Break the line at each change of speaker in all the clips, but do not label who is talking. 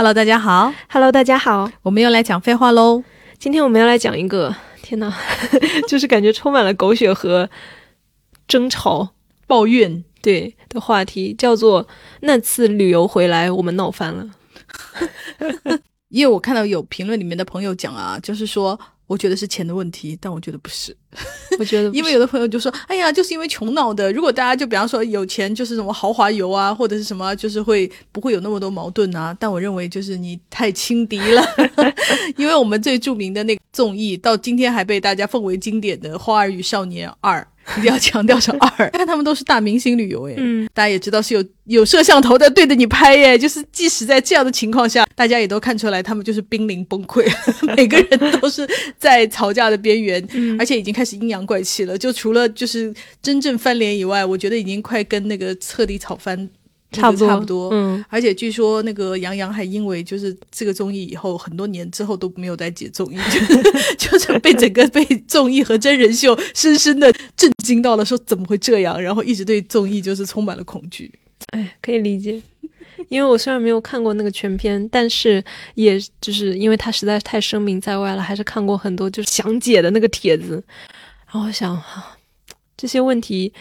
Hello，大家好
，Hello，大家好，
我们又来讲废话喽。
今天我们要来讲一个，天哪，就是感觉充满了狗血和争吵、
抱怨
对的话题，叫做那次旅游回来我们闹翻了。
因为我看到有评论里面的朋友讲啊，就是说。我觉得是钱的问题，但我觉得不是。
我觉得，
因为有的朋友就说：“哎呀，就是因为穷闹的。如果大家就比方说有钱，就是什么豪华游啊，或者是什么，就是会不会有那么多矛盾啊？”但我认为就是你太轻敌了，因为我们最著名的那个综艺，到今天还被大家奉为经典的《花儿与少年二》。一定要强调成二，看他们都是大明星旅游哎，嗯，大家也知道是有有摄像头在对着你拍耶，就是即使在这样的情况下，大家也都看出来他们就是濒临崩溃，每个人都是在吵架的边缘，而且已经开始阴阳怪气了。就除了就是真正翻脸以外，我觉得已经快跟那个彻底吵翻。
差不多，
差不多，嗯，而且据说那个杨洋还因为就是这个综艺以后很多年之后都没有再接综艺，就是被整个被综艺和真人秀深深的震惊到了，说怎么会这样，然后一直对综艺就是充满了恐惧。
哎，可以理解，因为我虽然没有看过那个全片，但是也就是因为他实在是太声名在外了，还是看过很多就是详解的那个帖子，然后我想这些问题。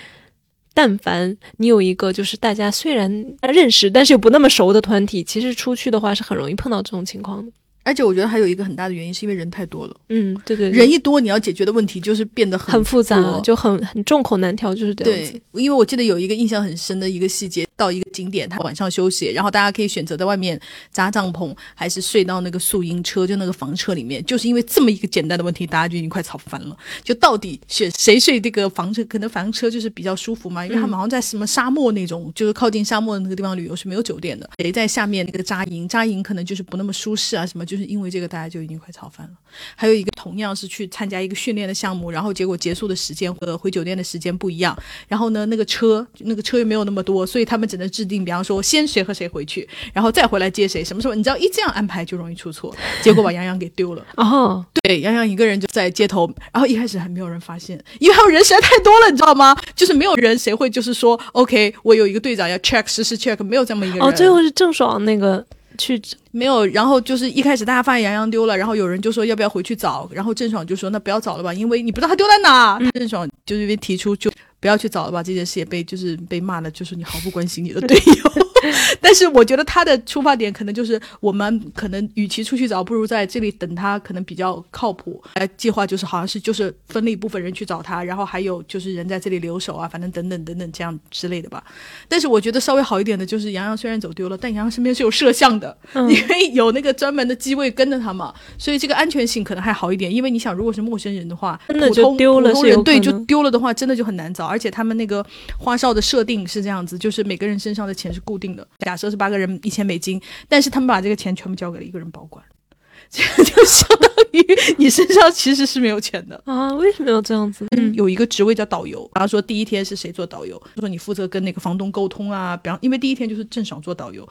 但凡你有一个就是大家虽然认识，但是又不那么熟的团体，其实出去的话是很容易碰到这种情况的。
而且我觉得还有一个很大的原因，是因为人太多了。
嗯，对对，
人一多，你要解决的问题就是变得
很复杂，就很很众口难调，就是这样子。
因为我记得有一个印象很深的一个细节，到一个景点，他晚上休息，然后大家可以选择在外面扎帐篷，还是睡到那个宿营车，就那个房车里面。就是因为这么一个简单的问题，大家就已经快吵翻了。就到底选谁睡这个房车？可能房车就是比较舒服嘛，因为他们好像在什么沙漠那种，就是靠近沙漠的那个地方旅游是没有酒店的。谁在下面那个扎营？扎营可能就是不那么舒适啊，什么？就是因为这个大家。就已经快吵翻了。还有一个同样是去参加一个训练的项目，然后结果结束的时间和回酒店的时间不一样。然后呢，那个车那个车又没有那么多，所以他们只能制定，比方说先谁和谁回去，然后再回来接谁。什么时候？你知道一这样安排就容易出错，结果把杨洋给丢了。哦，对，杨洋一个人就在街头，然后一开始还没有人发现，因为还有人实在太多了，你知道吗？就是没有人，谁会就是说，OK，我有一个队长要 check 实时 check，没有这么一个人。哦，
最后是郑爽那个。去
没有，然后就是一开始大家发现杨洋丢了，然后有人就说要不要回去找，然后郑爽就说那不要找了吧，因为你不知道他丢在哪。郑爽就是因为提出就不要去找了吧，这件事也被就是被骂了，就是你毫不关心你的队友。但是我觉得他的出发点可能就是我们可能与其出去找，不如在这里等他，可能比较靠谱。哎，计划就是好像是就是分了一部分人去找他，然后还有就是人在这里留守啊，反正等等等等这样之类的吧。但是我觉得稍微好一点的就是杨洋虽然走丢了，但杨洋身边是有摄像的，因为有那个专门的机位跟着他嘛，所以这个安全性可能还好一点。因为你想，如果是陌生人的话，
真的就丢了，
对，就丢了的话，真的就很难找。而且他们那个花哨的设定是这样子，就是每个人身上的钱是固定的。假设是八个人一千美金，但是他们把这个钱全部交给了一个人保管，这就相当于你身上其实是没有钱的
啊？为什么要这样子？
嗯，有一个职位叫导游，然后说第一天是谁做导游，说你负责跟那个房东沟通啊，比方因为第一天就是郑爽做导游。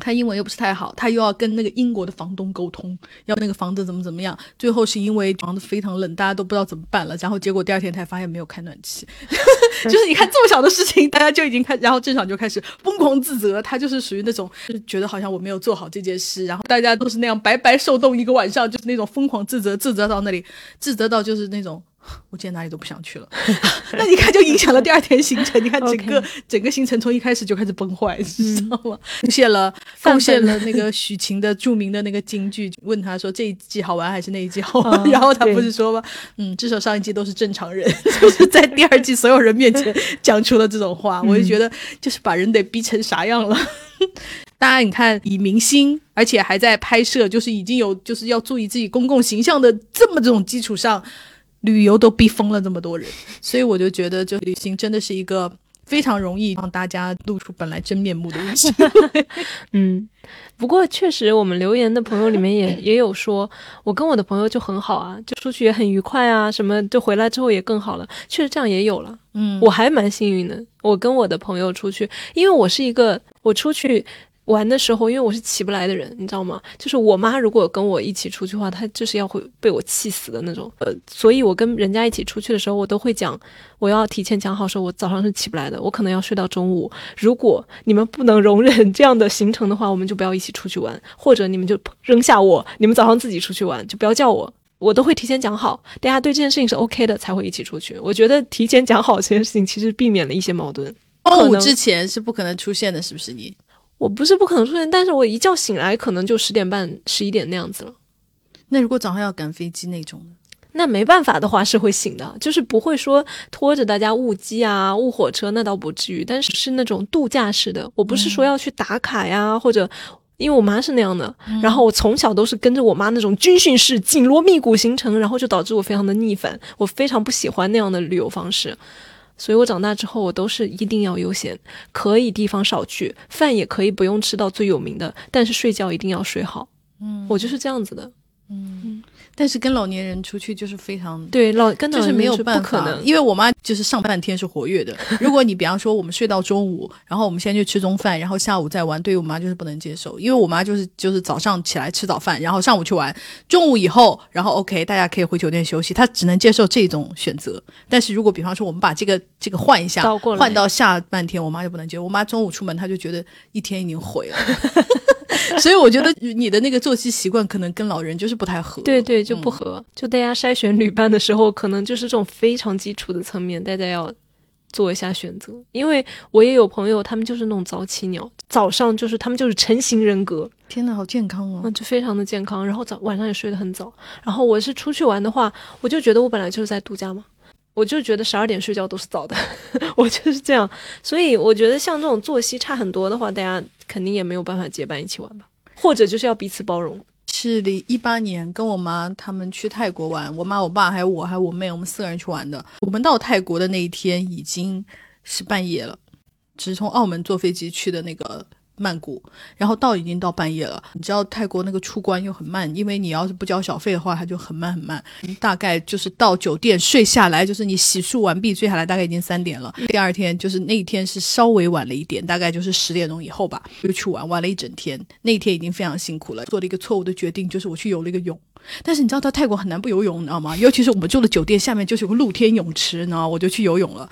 他英文又不是太好，他又要跟那个英国的房东沟通，要那个房子怎么怎么样。最后是因为房子非常冷，大家都不知道怎么办了。然后结果第二天才发现没有开暖气，就是你看这么小的事情，大家就已经开，然后郑爽就开始疯狂自责。他就是属于那种，就是觉得好像我没有做好这件事，然后大家都是那样白白受冻一个晚上，就是那种疯狂自责，自责到那里，自责到就是那种。我今天哪里都不想去了，那你看就影响了第二天行程。你看整个整个行程从一开始就开始崩坏，知道吗？贡献了 贡献了那个许晴的著名的那个京剧，问他说这一季好玩还是那一季好玩？然后他不是说吗？嗯，至少上一季都是正常人，就是在第二季所有人面前讲出了这种话，我就觉得就是把人得逼成啥样了。大家你看，以明星而且还在拍摄，就是已经有就是要注意自己公共形象的这么这种基础上。旅游都逼疯了这么多人，所以我就觉得，就旅行真的是一个非常容易让大家露出本来真面目的东西。
嗯，不过确实，我们留言的朋友里面也 也有说，我跟我的朋友就很好啊，就出去也很愉快啊，什么就回来之后也更好了。确实这样也有了，嗯，我还蛮幸运的，我跟我的朋友出去，因为我是一个我出去。玩的时候，因为我是起不来的人，你知道吗？就是我妈如果跟我一起出去的话，她就是要会被我气死的那种。呃，所以我跟人家一起出去的时候，我都会讲，我要提前讲好，说我早上是起不来的，我可能要睡到中午。如果你们不能容忍 这样的行程的话，我们就不要一起出去玩，或者你们就扔下我，你们早上自己出去玩，就不要叫我。我都会提前讲好，大家对这件事情是 OK 的，才会一起出去。我觉得提前讲好这件事情，其实避免了一些矛盾。
中午之前是不可能出现的，是不是你？
我不是不可能出现，但是我一觉醒来可能就十点半、十一点那样子了。
那如果早上要赶飞机那种呢？
那没办法的话是会醒的，就是不会说拖着大家误机啊、误火车，那倒不至于。但是是那种度假式的，我不是说要去打卡呀，或者因为我妈是那样的，然后我从小都是跟着我妈那种军训式紧锣密鼓行程，然后就导致我非常的逆反，我非常不喜欢那样的旅游方式。所以我长大之后，我都是一定要悠闲，可以地方少去，饭也可以不用吃到最有名的，但是睡觉一定要睡好。嗯，我就是这样子的。
嗯。但是跟老年人出去就是非常
对老跟
就是没有办法，因为我妈就是上半天是活跃的。如果你比方说我们睡到中午，然后我们先去吃中饭，然后下午再玩，对于我妈就是不能接受。因为我妈就是就是早上起来吃早饭，然后上午去玩，中午以后然后 OK 大家可以回酒店休息，她只能接受这种选择。但是如果比方说我们把这个这个换一下，换到下半天，我妈就不能接受。我妈中午出门，她就觉得一天已经毁了。所以我觉得你的那个作息习惯可能跟老人就是不太合，
对对，就不合。就大家筛选旅伴的时候，可能就是这种非常基础的层面，大家要做一下选择。因为我也有朋友，他们就是那种早起鸟，早上就是他们就是成型人格。
天呐，好健康哦！
就非常的健康，然后早晚上也睡得很早。然后我是出去玩的话，我就觉得我本来就是在度假嘛，我就觉得十二点睡觉都是早的，我就是这样。所以我觉得像这种作息差很多的话，大家。肯定也没有办法结伴一起玩吧，或者就是要彼此包容。
是的，一八年跟我妈他们去泰国玩，我妈、我爸还有我，还有我妹，我们四个人去玩的。我们到泰国的那一天已经是半夜了，只是从澳门坐飞机去的那个。曼谷，然后到已经到半夜了。你知道泰国那个出关又很慢，因为你要是不交小费的话，它就很慢很慢。大概就是到酒店睡下来，就是你洗漱完毕睡下来，大概已经三点了。第二天就是那一天是稍微晚了一点，大概就是十点钟以后吧，又去玩，玩了一整天。那一天已经非常辛苦了，做了一个错误的决定，就是我去游了一个泳。但是你知道到泰国很难不游泳，你知道吗？尤其是我们住的酒店下面就是有个露天泳池，你知道？我就去游泳了。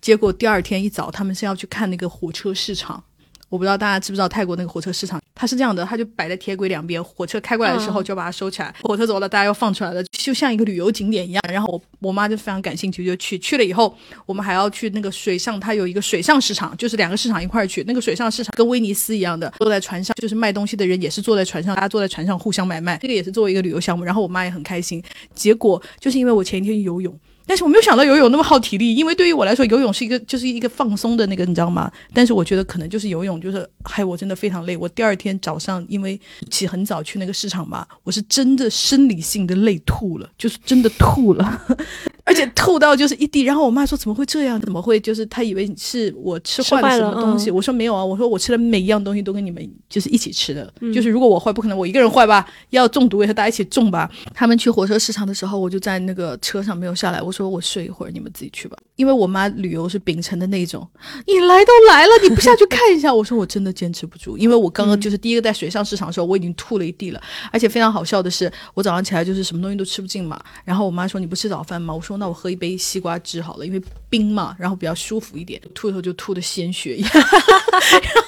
结果第二天一早，他们是要去看那个火车市场。我不知道大家知不知道泰国那个火车市场，它是这样的，它就摆在铁轨两边，火车开过来的时候就把它收起来，火车走了大家又放出来了，就像一个旅游景点一样。然后我我妈就非常感兴趣，就去去了以后，我们还要去那个水上，它有一个水上市场，就是两个市场一块儿去。那个水上市场跟威尼斯一样的，坐在船上，就是卖东西的人也是坐在船上，大家坐在船上互相买卖，这个也是作为一个旅游项目。然后我妈也很开心，结果就是因为我前一天游泳。但是我没有想到游泳那么耗体力，因为对于我来说，游泳是一个就是一个放松的那个，你知道吗？但是我觉得可能就是游泳，就是害，我真的非常累。我第二天早上因为起很早去那个市场嘛，我是真的生理性的累吐了，就是真的吐了。而且吐到就是一地，然后我妈说怎么会这样？怎么会？就是她以为是我吃坏了什么东西。我说没有啊，我说我吃的每一样东西都跟你们就是一起吃的。就是如果我坏，不可能我一个人坏吧？要中毒也是大家一起中吧？他们去火车市场的时候，我就在那个车上没有下来。我说我睡一会儿，你们自己去吧。因为我妈旅游是秉承的那种，你来都来了，你不下去看一下？我说我真的坚持不住，因为我刚刚就是第一个在水上市场的时候，我已经吐了一地了。而且非常好笑的是，我早上起来就是什么东西都吃不进嘛。然后我妈说你不吃早饭吗？我说。那我喝一杯西瓜汁好了，因为冰嘛，然后比较舒服一点。吐的时候就吐的鲜血一样，然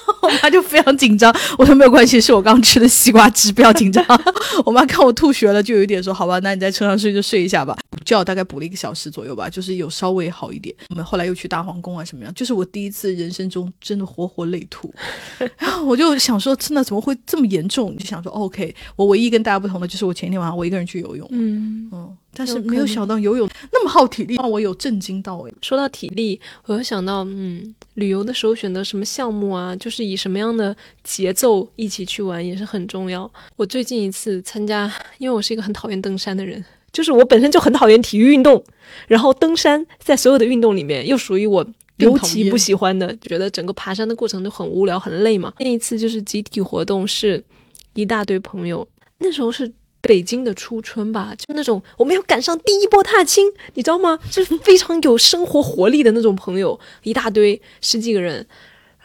后我妈就非常紧张。我说没有关系，是我刚吃的西瓜汁，不要紧张。我妈看我吐血了，就有一点说好吧，那你在车上睡就睡一下吧。补觉大概补了一个小时左右吧，就是有稍微好一点。我们后来又去大皇宫啊什么样，就是我第一次人生中真的活活累吐。然后我就想说，真的怎么会这么严重？就想说，OK，我唯一跟大家不同的就是我前一天晚上我一个人去游泳。嗯嗯。但是没有想到游泳那么耗体力，让我有震惊到诶。
说到体力，我又想到，嗯，旅游的时候选择什么项目啊，就是以什么样的节奏一起去玩也是很重要。我最近一次参加，因为我是一个很讨厌登山的人，就是我本身就很讨厌体育运动，然后登山在所有的运动里面又属于我尤其不喜欢的，觉得整个爬山的过程都很无聊很累嘛。那一次就是集体活动，是一大堆朋友，那时候是。北京的初春吧，就那种我们要赶上第一波踏青，你知道吗？就是非常有生活活力的那种朋友，一大堆十几个人。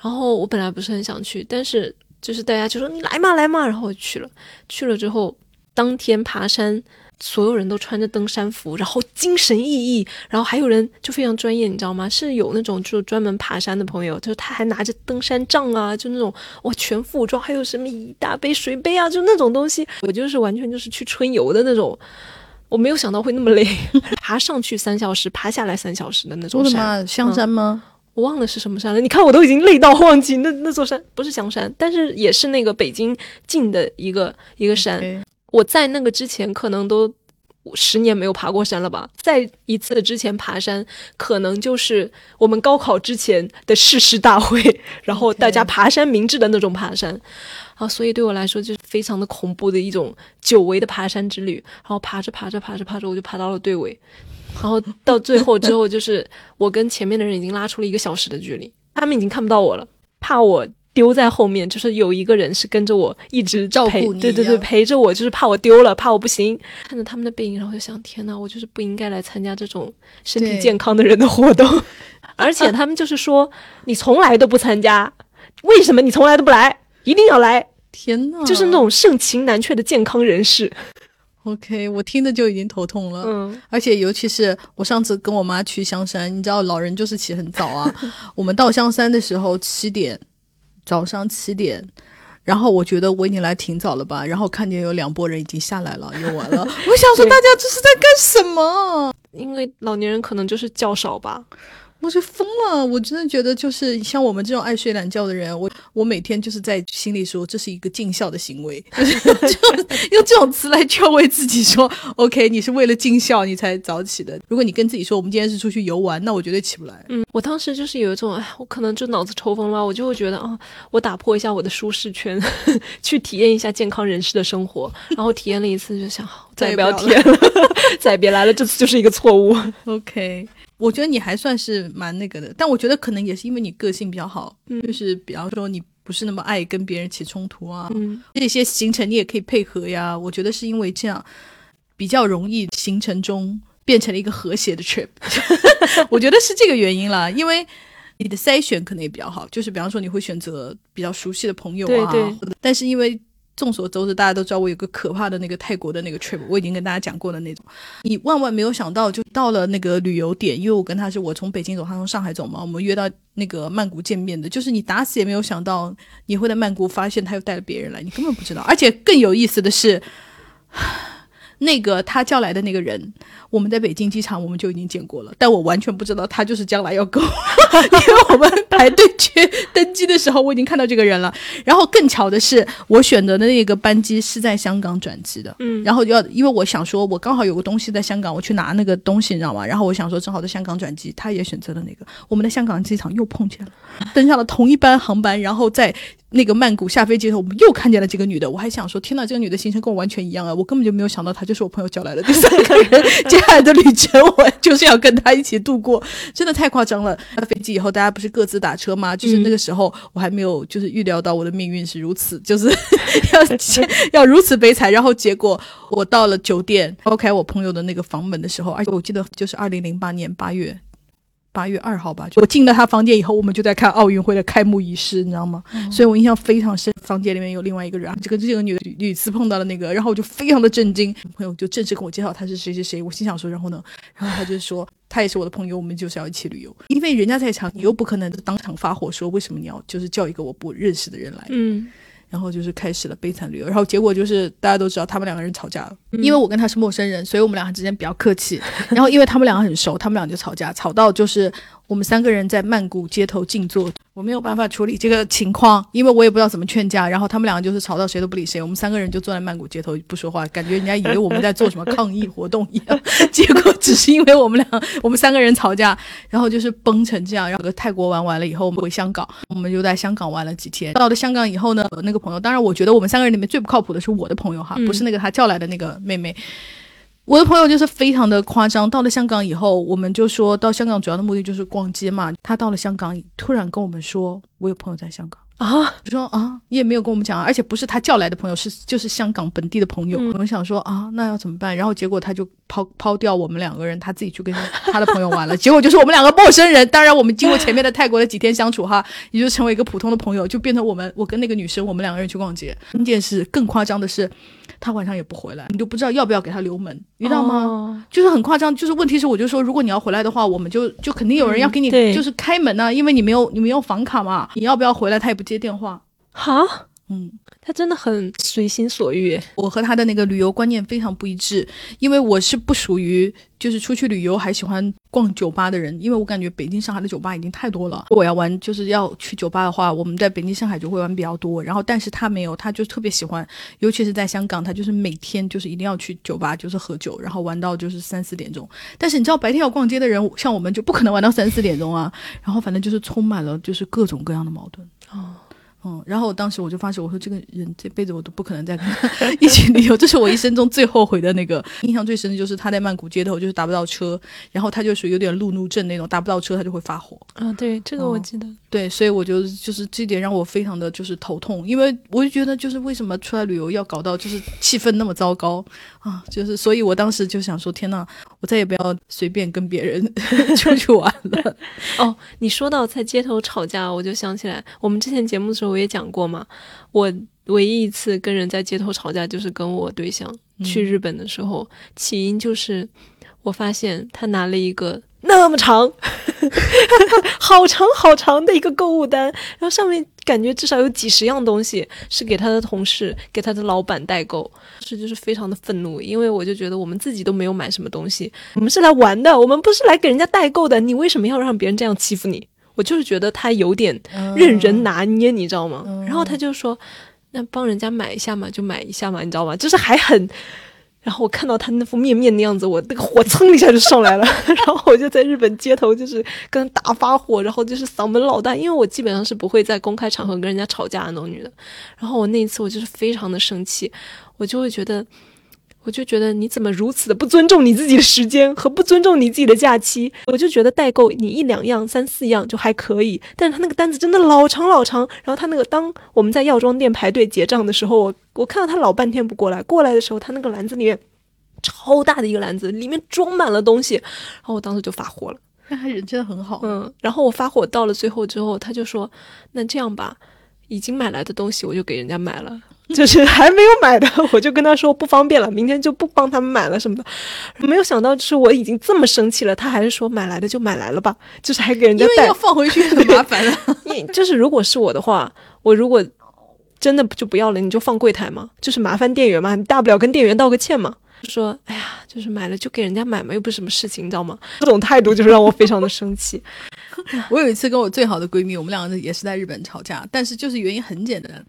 然后我本来不是很想去，但是就是大家就说你来嘛来嘛，然后我去了，去了之后当天爬山。所有人都穿着登山服，然后精神奕奕，然后还有人就非常专业，你知道吗？是有那种就专门爬山的朋友，就是他还拿着登山杖啊，就那种哇全副武装，还有什么一大杯水杯啊，就那种东西。我就是完全就是去春游的那种，我没有想到会那么累，爬上去三小时，爬下来三小时的那种山，
香山吗？
我忘了是什么山了。你看我都已经累到忘记那那座山不是香山，但是也是那个北京近的一个一个山。我在那个之前可能都十年没有爬过山了吧？在一次之前爬山，可能就是我们高考之前的誓师大会，然后大家爬山明志的那种爬山啊，所以对我来说就是非常的恐怖的一种久违的爬山之旅。然后爬着爬着爬着爬着，我就爬到了队尾，然后到最后之后，就是我跟前面的人已经拉出了一个小时的距离，他们已经看不到我了，怕我。丢在后面，就是有一个人是跟着我一直
照顾你，
对对对，陪着我，就是怕我丢了，怕我不行。看着他们的背影，然后就想：天呐，我就是不应该来参加这种身体健康的人的活动。而且他们就是说，你从来都不参加，为什么你从来都不来？一定要来！
天呐，
就是那种盛情难却的健康人士。
OK，我听着就已经头痛了。
嗯，
而且尤其是我上次跟我妈去香山，你知道老人就是起很早啊。我们到香山的时候七点。早上七点，然后我觉得我已经来挺早了吧，然后看见有两拨人已经下来了，游完了。我想说大家这是在干什么？
因为老年人可能就是较少吧。
我就疯了！我真的觉得，就是像我们这种爱睡懒觉的人，我我每天就是在心里说，这是一个尽孝的行为，就是用这种词来劝慰自己说，OK，你是为了尽孝你才早起的。如果你跟自己说，我们今天是出去游玩，那我绝对起不来。
嗯，我当时就是有一种，哎，我可能就脑子抽风了，我就会觉得啊，我打破一下我的舒适圈，去体验一下健康人士的生活。然后体验了一次，就想再也不要体验了，再也别来了，这次就是一个错误。
OK。我觉得你还算是蛮那个的，但我觉得可能也是因为你个性比较好，就是比方说你不是那么爱跟别人起冲突啊，这些行程你也可以配合呀。我觉得是因为这样比较容易行程中变成了一个和谐的 trip，我觉得是这个原因啦。因为你的筛选可能也比较好，就是比方说你会选择比较熟悉的朋友啊，但是因为。众所周知，大家都知道我有个可怕的那个泰国的那个 trip，我已经跟大家讲过的那种。你万万没有想到，就到了那个旅游点，因为我跟他是我从北京走，他从上海走嘛，我们约到那个曼谷见面的。就是你打死也没有想到，你会在曼谷发现他又带了别人来，你根本不知道。而且更有意思的是。那个他叫来的那个人，我们在北京机场我们就已经见过了，但我完全不知道他就是将来要跟，因为我们排队去登机的时候我已经看到这个人了。然后更巧的是，我选择的那个班机是在香港转机的，
嗯，
然后要因为我想说，我刚好有个东西在香港，我去拿那个东西，你知道吗？然后我想说，正好在香港转机，他也选择了那个，我们在香港机场又碰见了，登上了同一班航班，然后在。那个曼谷下飞机的时候，我们又看见了这个女的。我还想说，天呐，这个女的行程跟我完全一样啊！我根本就没有想到她就是我朋友叫来的第三个人。接下来的旅程，我就是要跟他一起度过，真的太夸张了。下飞机以后，大家不是各自打车吗？就是那个时候，我还没有就是预料到我的命运是如此，就是 要要如此悲惨。然后结果我到了酒店，抛开我朋友的那个房门的时候，而且我记得就是二零零八年八月。八月二号吧，我进了他房间以后，我们就在看奥运会的开幕仪式，你知道吗？所以我印象非常深。房间里面有另外一个人，这个这个女的屡次碰到了那个，然后我就非常的震惊。朋友就正式跟我介绍他是谁谁谁，我心想说，然后呢？然后他就说他也是我的朋友，我们就是要一起旅游。因为人家在场，你又不可能当场发火说为什么你要就是叫一个我不认识的人来。
嗯。
然后就是开始了悲惨旅游，然后结果就是大家都知道他们两个人吵架了，因为我跟他是陌生人，所以我们两个之间比较客气。然后因为他们两个很熟，他们俩就吵架，吵到就是我们三个人在曼谷街头静坐。我没有办法处理这个情况，因为我也不知道怎么劝架。然后他们两个就是吵到谁都不理谁，我们三个人就坐在曼谷街头不说话，感觉人家以为我们在做什么抗议活动一样。结果只是因为我们俩，我们三个人吵架，然后就是崩成这样。然后泰国玩完了以后，我们回香港，我们就在香港玩了几天。到了香港以后呢，那个朋友，当然我觉得我们三个人里面最不靠谱的是我的朋友哈，不是那个他叫来的那个妹妹。我的朋友就是非常的夸张。到了香港以后，我们就说到香港主要的目的就是逛街嘛。他到了香港，突然跟我们说：“我有朋友在香港。”
啊，
我说啊，你也没有跟我们讲啊，而且不是他叫来的朋友，是就是香港本地的朋友。
嗯
我们想说啊，那要怎么办？然后结果他就抛抛掉我们两个人，他自己去跟他的朋友玩了。结果就是我们两个陌生人，当然我们经过前面的泰国的几天相处哈，也就成为一个普通的朋友，就变成我们我跟那个女生，我们两个人去逛街。关键是更夸张的是，他晚上也不回来，你就不知道要不要给他留门，你知道吗？
哦
就是很夸张，就是问题是，我就说，如果你要回来的话，我们就就肯定有人要给你
嗯
就是开门呐、因为你没有你没有房卡嘛，你要不要回来，他也不接电话。
哈，
嗯，
他真的很随心所欲。
我和他的那个旅游观念非常不一致，因为我是不属于就是出去旅游还喜欢逛酒吧的人，因为我感觉北京、上海的酒吧已经太多了。我要玩就是要去酒吧的话，我们在北京、上海就会玩比较多。然后，但是他没有，他就特别喜欢，尤其是在香港，他就是每天就是一定要去酒吧，就是喝酒，然后玩到就是三四点钟。但是你知道，白天要逛街的人，像我们就不可能玩到三四点钟啊。然后反正就是充满了就是各种各样的矛盾。
哦，
嗯，然后我当时我就发誓，我说这个人这辈子我都不可能再跟他 一起旅游，这是我一生中最后悔的那个。印象最深的就是他在曼谷街头就是打不到车，然后他就属于有点路怒症那种，打不到车他就会发火。
啊，对，这个我记得。
对，所以我就就是这点让我非常的就是头痛，因为我就觉得就是为什么出来旅游要搞到就是气氛那么糟糕啊，就是所以我当时就想说，天呐，我再也不要随便跟别人 出去玩了。
哦，你说到在街头吵架，我就想起来，我们之前节目的时候我也讲过嘛，我唯一一次跟人在街头吵架，就是跟我对象去日本的时候，起因就是我发现他拿了一个那么长、好长好长的一个购物单，然后上面感觉至少有几十样东西是给他的同事、给他的老板代购，是就是非常的愤怒，因为我就觉得我们自己都没有买什么东西，我们是来玩的，我们不是来给人家代购的，你为什么要让别人这样欺负你？我就是觉得他有点任人拿捏，你知道吗？然后他就说：“那帮人家买一下嘛，就买一下嘛，你知道吗？”就是还很。然后我看到他那副面面的样子，我那个火蹭一下就上来了。然后我就在日本街头就是跟他大发火，然后就是嗓门老大，因为我基本上是不会在公开场合跟人家吵架的那种女的。然后我那一次我就是非常的生气，我就会觉得。我就觉得你怎么如此的不尊重你自己的时间和不尊重你自己的假期？我就觉得代购你一两样、三四样就还可以，但是他那个单子真的老长老长。然后他那个当我们在药妆店排队结账的时候，我我看到他老半天不过来，过来的时候他那个篮子里面超大的一个篮子，里面装满了东西，然后我当时就发火了。
那他人真的很好，
嗯，然后我发火到了最后之后，他就说：“那这样吧，已经买来的东西我就给人家买了。” 就是还没有买的，我就跟他说不方便了，明天就不帮他们买了什么的。没有想到，就是我已经这么生气了，他还是说买来的就买来了吧，就是还给人家带
因为要。放回去很麻烦啊了。
因就是如果是我的话，我如果真的就不要了，你就放柜台嘛，就是麻烦店员嘛，你大不了跟店员道个歉嘛。说哎呀，就是买了就给人家买嘛，又不是什么事情，你知道吗？这种态度就是让我非常的生气。
我有一次跟我最好的闺蜜，我们两个也是在日本吵架，但是就是原因很简单。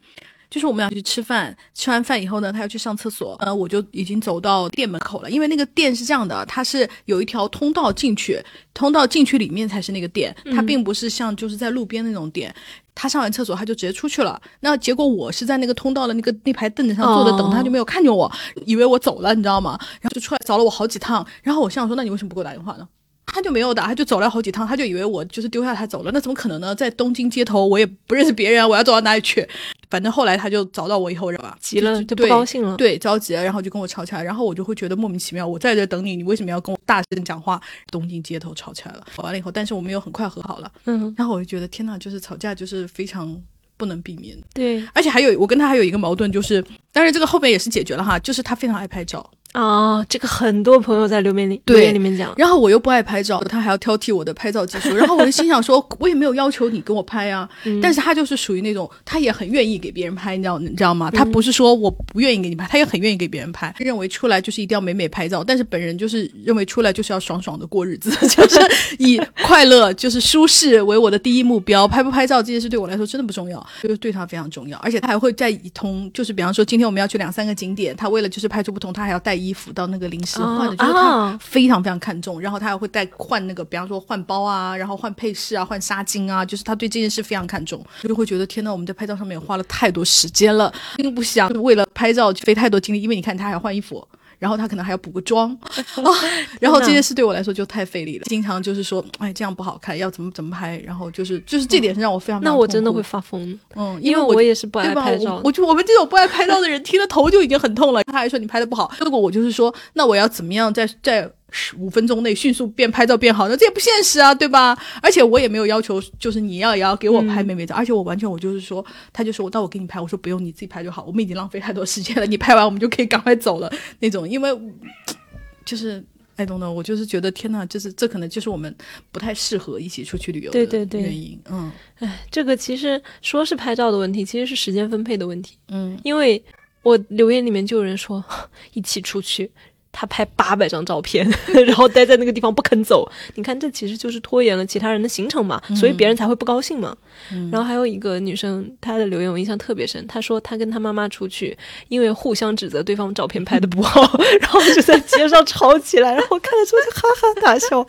就是我们俩去吃饭，吃完饭以后呢，他要去上厕所，呃，我就已经走到店门口了，因为那个店是这样的，它是有一条通道进去，通道进去里面才是那个店，它并不是像就是在路边那种店。他上完厕所，他就直接出去了。那结果我是在那个通道的那个那排凳子上坐着等，他就没有看见我，以为我走了，你知道吗？然后就出来找了我好几趟。然后我心想说，那你为什么不给我打电话呢？他就没有打，他就走了好几趟，他就以为我就是丢下他走了，那怎么可能呢？在东京街头，我也不认识别人，我要走到哪里去？反正后来他就找到我以后，吧，
急了就不高兴了。
对，着急了，然后就跟我吵起来，然后我就会觉得莫名其妙，我在这等你，你为什么要跟我大声讲话？东京街头吵起来了，吵完了以后，但是我们又很快和好了，
嗯，
然后我就觉得天呐，就是吵架就是非常不能避免，
对
而且还有我跟他还有一个矛盾就是，当然这个后面也是解决了哈，就是他非常爱拍照，
啊，这个很多朋友在留言里
对。
留言里面讲，
然后我又不爱拍照，他还要挑剔我的拍照技术，然后我就心想说，我也没有要求你跟我拍啊，但是他就是属于那种，他也很愿意给别人拍，你知道你知道吗？他不是说我不愿意给你拍，他也很愿意给别人拍，认为出来就是一定要美美拍照，但是本人就是认为出来就是要爽爽的过日子，就是以快乐就是舒适为我的第一目标，拍不拍照这件事对我来说真的不重要，就是对他非常重要，而且他还会在一同，就是比方说今天我们要去两三个景点，他为了就是拍出不同，他还要带衣服到那个临时换的，
哦
就是他
啊
非常非常看重，然后他还会带换那个，比方说换包啊，然后换配饰啊，换纱巾啊，就是他对这件事非常看重，就会觉得天呐，我们在拍照上面花了太多时间了，并不想为了拍照费太多精力，因为你看他还要换衣服。然后他可能还要补个妆。啊，然后这件事对我来说就太费力了，经常就是说，哎，这样不好看，要怎么怎么拍，然后就是就是这点是让我非常
那我真的会发疯，
嗯，
因为
我
我也是不爱？拍照
我我就我们这种不爱拍照的人，听了头就已经很痛了。他还说你拍的不好，结果我就是说，那我要怎么样在在十五分钟内迅速变拍照变好？那这也不现实啊，对吧？而且我也没有要求，就是你要也要给我拍美美照，而且我完全我就是说，他就说我到我给你拍，我说不用，你自己拍就好，我们已经浪费太多时间了，你拍完我们就可以赶快走了那种，因为就是。I don't know，我就是觉得天呐，就是这可能就是我们不太适合一起出去旅游的
对对对
原因，嗯
这个其实说是拍照的问题，其实是时间分配的问题。
嗯，
因为我留言里面就有人说，一起出去，他拍八百张照片，然后待在那个地方不肯走。你看，这其实就是拖延了其他人的行程嘛，所以别人才会不高兴嘛。然后还有一个女生，她的留言我印象特别深，她说她跟她妈妈出去，因为互相指责对方照片拍的不好，然后就在街上吵起来，然后看了之后就哈哈大笑。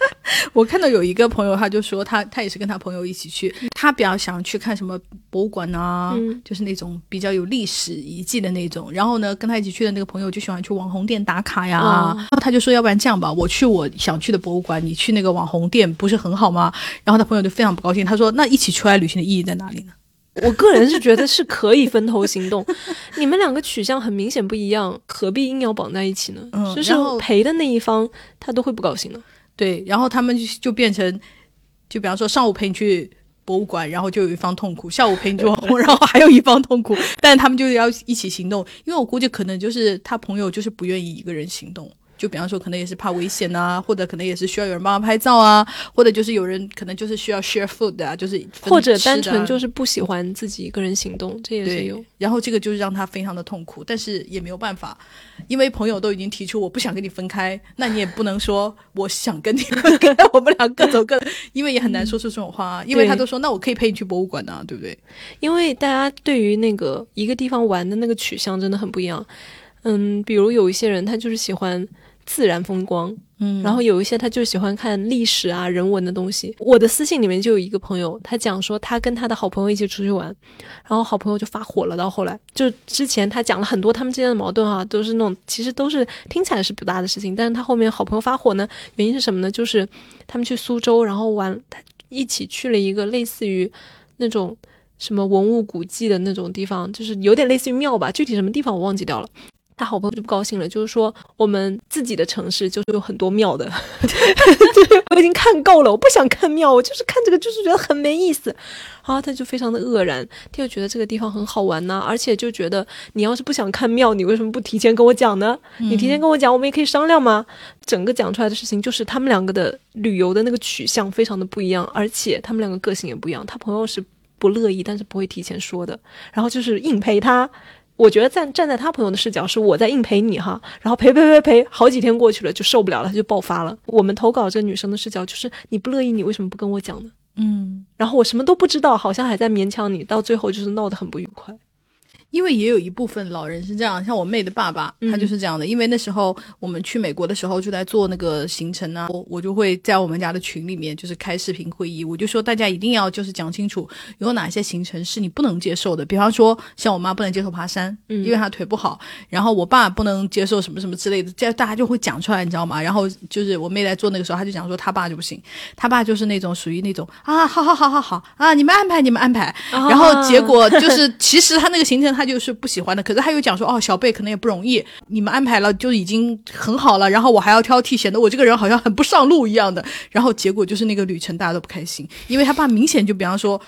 我看到有一个朋友，他就说他他也是跟他朋友一起去，他比较想去看什么博物馆啊，
嗯
就是那种比较有历史遗迹的那种。然后呢，跟他一起去的那个朋友就喜欢去网红店打卡呀。
哦
然后他就说，要不然这样吧，我去我想去的博物馆，你去那个网红店，不是很好吗？然后他朋友就非常不高兴，他说，那一起出来旅行的意义在哪里呢？
我个人是觉得是可以分头行动，你们两个取向很明显不一样，何必硬要绑在一起呢？
嗯
就是陪的那一方他都会不高兴的。
对，然后他们就就变成，就比方说上午陪你去博物馆，然后就有一方痛苦；下午陪你去网红，然后还有一方痛苦。但他们就要一起行动，因为我估计可能就是他朋友就是不愿意一个人行动。就比方说，可能也是怕危险啊，或者可能也是需要有人帮他拍照啊，或者就是有人可能就是需要 share food 啊，就是分
或者单纯就是不喜欢自己一个人行动，这也是有。，
然后这个就是让他非常的痛苦，但是也没有办法，因为朋友都已经提出我不想跟你分开，那你也不能说我想跟你分开，我们俩各走各的，因为也很难说出这种话啊，因为他都说那我可以陪你去博物馆呢、对不对？
因为大家对于那个一个地方玩的那个取向真的很不一样。嗯，比如有一些人他就是喜欢自然风光，
嗯
然后有一些他就喜欢看历史啊、人文的东西。我的私信里面就有一个朋友，他讲说他跟他的好朋友一起出去玩，然后好朋友就发火了。到后来，就之前他讲了很多他们之间的矛盾啊，都是那种其实都是听起来是不大的事情，但是他后面好朋友发火呢，原因是什么呢？就是他们去苏州，然后玩，他一起去了一个类似于那种什么文物古迹的那种地方，就是有点类似于庙吧，具体什么地方我忘记掉了。他好朋友就不高兴了，就是说我们自己的城市就是有很多庙的，就是我已经看够了，我不想看庙，我就是看这个就是觉得很没意思。然后他就非常的愕然，他就觉得这个地方很好玩呐、而且就觉得你要是不想看庙，你为什么不提前跟我讲呢？你提前跟我讲，我们也可以商量吗？整个讲出来的事情就是他们两个的旅游的那个取向非常的不一样，而且他们两个个性也不一样。他朋友是不乐意，但是不会提前说的，然后就是硬陪他。我觉得站站在他朋友的视角是我在硬陪你哈，然后陪陪陪陪，好几天过去了就受不了了，他就爆发了。我们投稿这女生的视角就是你不乐意，你为什么不跟我讲呢？
嗯，
然后我什么都不知道，好像还在勉强你，到最后就是闹得很不愉快。
因为也有一部分老人是这样，像我妹的爸爸，他就是这样的。因为那时候我们去美国的时候就在做那个行程啊，我我就会在我们家的群里面就是开视频会议，我就说大家一定要就是讲清楚有哪些行程是你不能接受的，比方说像我妈不能接受爬山，因为她腿不好，然后我爸不能接受什么什么之类的，这样大家就会讲出来，你知道吗？然后就是我妹在做那个时候，她就讲说她爸就不行，她爸就是那种属于那种啊，好好好好好啊，你们安排你们安排，然后结果就是，其实他那个行程他就是不喜欢的，可是他又讲说，哦，小贝可能也不容易，你们安排了就已经很好了，然后我还要挑剔，显得我这个人好像很不上路一样的。然后结果就是那个旅程大家都不开心，因为他爸明显就比方说。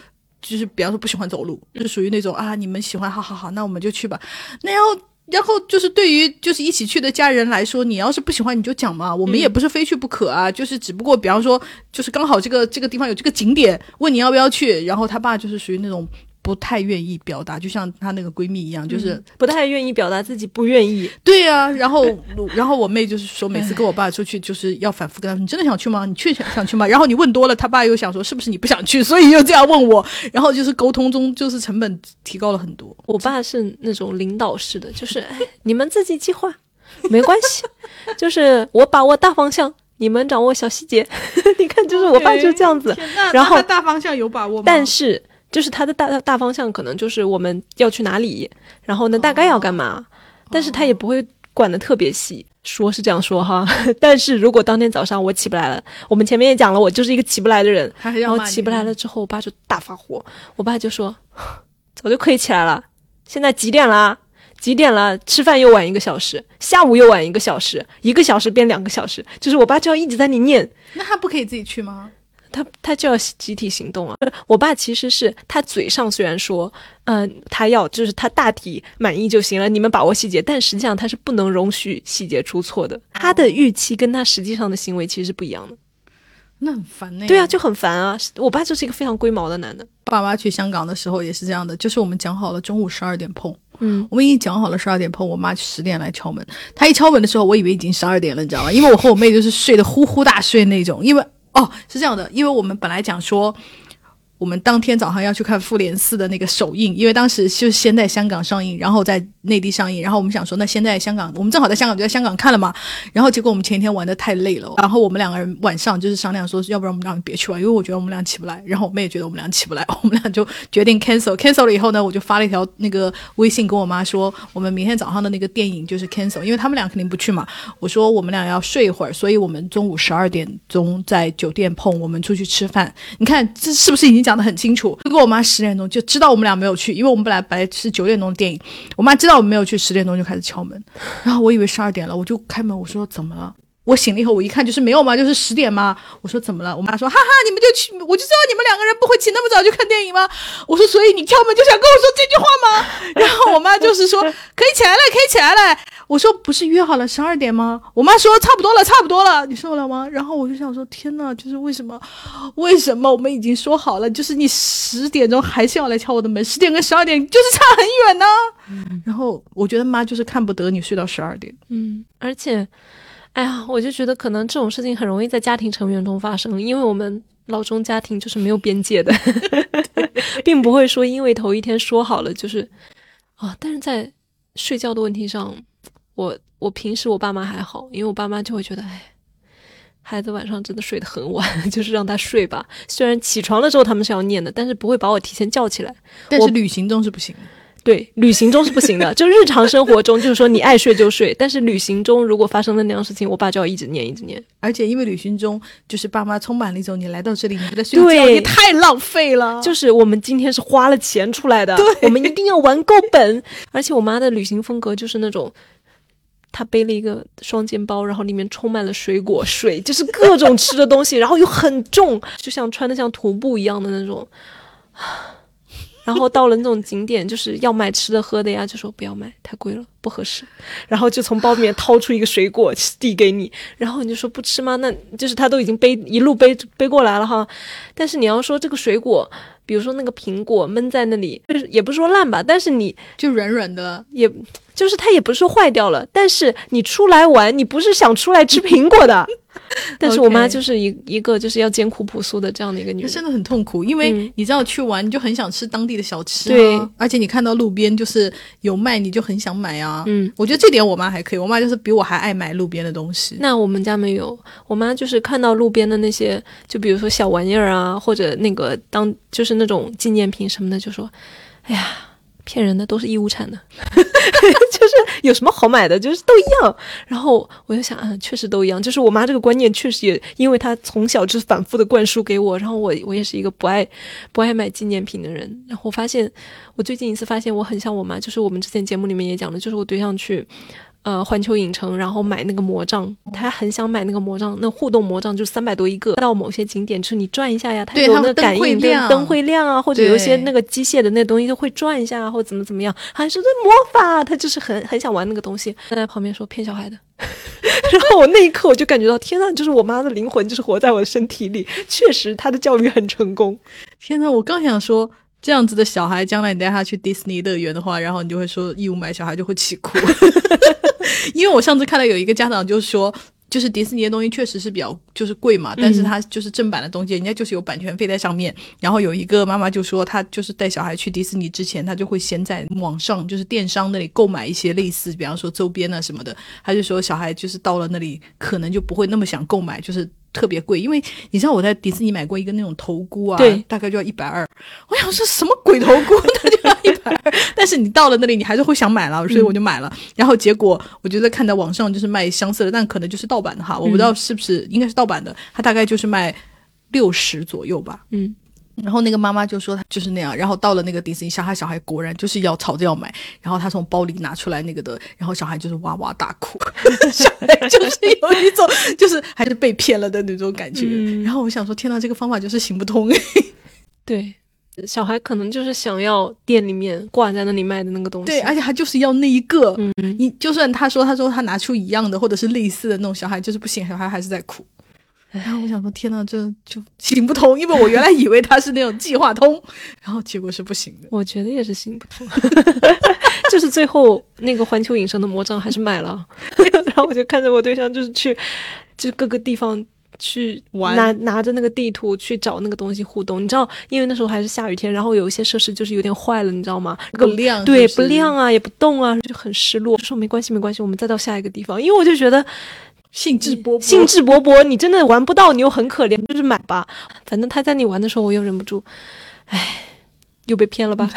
就是比方说不喜欢走路，就属于那种啊，你们喜欢，好好好，那我们就去吧。那然后，然后就是对于就是一起去的家人来说，你要是不喜欢你就讲嘛，我们也不是非去不可啊，就是只不过比方说，就是刚好这个这个地方有这个景点，问你要不要去，然后他爸就是属于那种不太愿意表达，就像她那个闺蜜一样，就是、
不太愿意表达自己不愿意。
对呀、然后 然后我妹就是说，每次跟我爸出去就是要反复跟他说，你真的想去吗？你去想想去吗？然后你问多了，他爸又想说是不是你不想去，所以又这样问我，然后就是沟通中就是成本提高了很多。
我爸是那种领导式的，就是哎，你们自己计划，没关系，就是我把握大方向，你们掌握小细节。你看，就是我爸就这样子。然后
他大方向有把握吗？
但是就是他的大大方向可能就是我们要去哪里，然后呢大概要干嘛，但是他也不会管的特别细，说是这样说哈，但是如果当天早上我起不来了，我们前面也讲了，我就是一个起不来的人，然后起不来了之后，我爸就大发火，我爸就说，早就可以起来了，现在几点啦？几点了？吃饭又晚一个小时，下午又晚一个小时，一个小时变两个小时，就是我爸就要一直在那里念，
那他不可以自己去吗？
他他就要集体行动啊！我爸其实是他嘴上虽然说，嗯、他要就是他大体满意就行了，你们把握细节，但实际上他是不能容许细节出错的。他的预期跟他实际上的行为其实是不一样的。
那很烦呢、
对啊，就很烦啊！我爸就是一个非常龟毛的男的。
爸妈去香港的时候也是这样的，就是我们讲好了中午十二点碰，
嗯，
我们已经讲好了十二点碰，我妈十点来敲门。她一敲门的时候，我以为已经十二点了，你知道吗？因为我和我妹就是睡得呼呼大睡那种。因为哦是这样的，因为我们本来讲说。我们当天早上要去看《复联四》的那个首映，因为当时就先在香港上映，然后在内地上映，然后我们想说，那先在香港，我们正好在香港就在香港看了嘛。然后结果我们前一天玩的太累了，然后我们两个人晚上就是商量说，要不然我们俩别去玩，因为我觉得我们俩起不来，然后我妹也觉得我们俩起不来，我们俩就决定 cancel。cancel 了以后呢，我就发了一条那个微信跟我妈说，我们明天早上的那个电影就是 cancel，因为他们俩肯定不去嘛。我说我们俩要睡一会儿，所以我们中午十二点钟在酒店碰，我们出去吃饭。你看这是不是已经讲讲得很清楚？结果我妈十点钟就知道我们俩没有去，因为我们本来本来是九点钟的电影，我妈知道我们没有去，十点钟就开始敲门，然后我以为十二点了，我就开门，我说怎么了？我醒了以后，我一看就是没有嘛，就是十点嘛。我说怎么了？我妈说哈哈，你们就去，我就知道你们两个人不会起那么早去看电影吗？我说所以你敲门就想跟我说这句话吗？然后我妈就是说可以起来了，可以起来了。我说不是约好了十二点吗？我妈说差不多了，差不多了，你受得了吗？然后我就想说天呐，就是为什么？为什么我们已经说好了，就是你十点钟还是要来敲我的门？十点跟十二点就是差很远呢。然后我觉得妈就是看不得你睡到十二点。
嗯，而且，哎呀，我就觉得可能这种事情很容易在家庭成员中发生，因为我们老中家庭就是没有边界的，并不会说因为头一天说好了就是啊，但是在睡觉的问题上，我我平时我爸妈还好，因为我爸妈就会觉得，哎。孩子晚上真的睡得很晚，就是让他睡吧。虽然起床的时候他们是要念的，但是不会把我提前叫起来。
但是旅行中是不行的。
对，旅行中是不行的。就日常生活中，就是说你爱睡就睡，但是旅行中如果发生了那样事情，我爸就要一直念，一直念。
而且因为旅行中就是爸妈充满了一种你来到这里，你觉得睡觉你太浪费了，
就是我们今天是花了钱出来的，我们一定要玩够本。而且我妈的旅行风格就是那种。她背了一个双肩包，然后里面充满了水果、水，就是各种吃的东西，然后又很重，就像穿的像徒步一样的那种。然后到了那种景点，就是要买吃的喝的呀，就说不要买，太贵了，不合适。然后就从包里面掏出一个水果递给你，然后你就说不吃吗？那就是他都已经背一路背背过来了哈。但是你要说这个水果，比如说那个苹果闷在那里，就是也不是说烂吧，但是你
就软软的。
也就是它也不是说坏掉了，但是你出来玩，你不是想出来吃苹果的。但是我妈就是一一个就是要艰苦朴素的这样的一个女人。
真的很痛苦，因为
嗯
你知道去玩，你就很想吃当地的小吃、啊，
对，
而且你看到路边就是有卖，你就很想买啊。
嗯，
我觉得这点我妈还可以，我妈就是比我还爱买路边的东西。
那我们家没有，我妈就是看到路边的那些，就比如说小玩意儿啊，或者那个当就是那种纪念品什么的，就说：“哎呀，骗人的，都是义乌产的，就是有什么好买的，就是都一样。”然后我就想，嗯，确实都一样。就是我妈这个观念确实也，因为她从小就反复的灌输给我，然后我我也是一个不爱不爱买纪念品的人。然后我发现，我最近一次发现我很像我妈，就是我们之前节目里面也讲的，就是我对象去。呃，环球影城，然后买那个魔杖，他很想买那个魔杖，那互动魔杖就三百多一个。到某些景点，就是你转一下呀，它有那个感应，对
灯会亮
灯会亮啊，或者有一些那个机械的那东西就会转一下啊，或者怎么怎么样，还是这魔法，他就是很很想玩那个东西，他在旁边说骗小孩的。然后我那一刻我就感觉到，天呐，就是我妈的灵魂就是活在我的身体里，确实她的教育很成功。
天呐，我刚想说。这样子的小孩，将来你带他去迪士尼乐园的话，然后你就会说义务买小孩就会气哭，因为我上次看到有一个家长就说，就是迪士尼的东西确实是比较就是贵嘛，但是它就是正版的东西，人家就是有版权费在上面。然后有一个妈妈就说，她就是带小孩去迪士尼之前，她就会先在网上就是电商那里购买一些类似，比方说周边啊什么的。她就说小孩就是到了那里，可能就不会那么想购买，就是。特别贵，因为你知道我在迪士尼买过一个那种头箍啊，
对
大概就要一百二。我想说什么鬼头箍，它就要一百二。但是你到了那里，你还是会想买了，所以我就买了。然后结果我觉得看到网上就是卖相似的，但可能就是盗版的哈，我不知道是不是应该是盗版的，它大概就是卖六十左右吧。
嗯，
然后那个妈妈就说她就是那样，然后到了那个迪士尼小孩小孩果然就是要吵着要买，然后他从包里拿出来那个的，然后小孩就是哇哇大哭，小孩就是有一种就是还是被骗了的那种感觉。
嗯
然后我想说，天呐，这个方法就是行不通。
对，小孩可能就是想要店里面挂在那里卖的那个东西。
对，而且他就是要那一个。
嗯，
你就算他说他说他拿出一样的或者是类似的那种小孩就是不行，小孩还是在哭。然后我想说，天呐，这就行不通，因为我原来以为他是那种计划通，然后结果是不行的。
我觉得也是行不通，就是最后那个环球影城的魔杖还是买了，然后我就看着我对象就是去，就各个地方去
玩
拿拿着那个地图去找那个东西互动。你知道，因为那时候还是下雨天，然后有一些设施就是有点坏了，你知道吗？那个
不亮
对，
不
亮啊，也不动啊，就很失落。就说没关系，没关系，我们再到下一个地方。因为我就觉得
兴致勃勃，
兴致勃勃，你真的玩不到，你又很可怜，就是买吧。反正他在你玩的时候，我又忍不住，唉，又被骗了吧？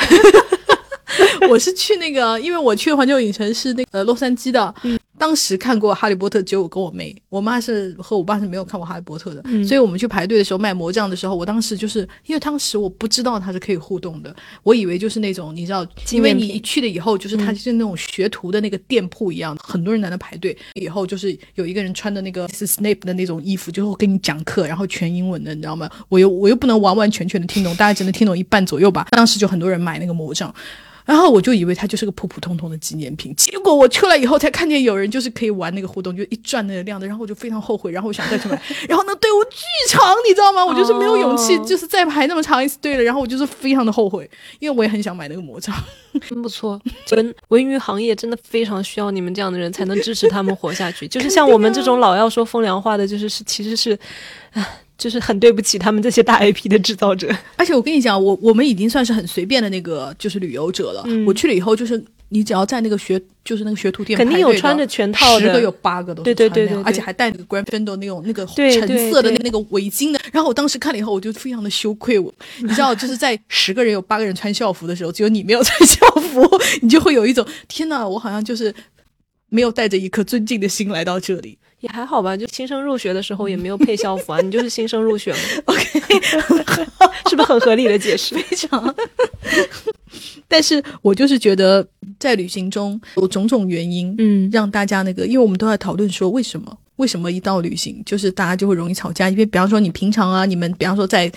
我是去那个，因为我去环球影城是那个呃洛杉矶的，
嗯
当时看过《哈利波特》，只有我跟我妹，我妈是和我爸是没有看过《哈利波特》的，
嗯
所以我们去排队的时候卖魔杖的时候，我当时就是因为当时我不知道它是可以互动的，我以为就是那种你知道，因为你去了以后，就是它就是那种学徒的那个店铺一样，很多人在那排队，以后就是有一个人穿的那个是 Snape 的那种衣服，就会跟你讲课，然后全英文的，你知道吗？我又我又不能完完全全的听懂，大概只能听懂一半左右吧。当时就很多人买那个魔杖。然后我就以为它就是个普普通通的纪念品，结果我出来以后才看见有人就是可以玩那个互动，就一转那个亮的，然后我就非常后悔，然后我想再去买，然后那队伍巨长，你知道吗？我就是没有勇气，
哦
就是再排那么长一次队了，然后我就是非常的后悔，因为我也很想买那个魔杖。
真不错，文文娱行业真的非常需要你们这样的人，才能支持他们活下去。就是像我们这种老要说风凉话的，就是是其实是，啊，就是很对不起他们这些大 IP 的制造者。
而且我跟你讲，我我们已经算是很随便的那个就是旅游者了。
嗯
我去了以后，就是你只要在那个学就是那个学徒店，
肯定有穿着全套的
十个有八个都是
对对
穿那样
对对对
而且还带那个 Gryffindor 那种那个
对
橙色的那那个围巾的。然后我当时看了以后，我就非常的羞愧。我你知道，就是在十个人有八个人穿校服的时候，只有你没有穿校服，你就会有一种天哪，我好像就是没有带着一颗尊敬的心来到这里。
也还好吧，就新生入学的时候也没有配校服啊，你就是新生入学嘛。
OK，
是不是很合理的解释？
非常。但是我就是觉得，在旅行中有种种原因，
嗯
让大家那个，因为我们都在讨论说为什么，为什么一到旅行，就是大家就会容易吵架，因为比方说你平常啊，你们比方说在。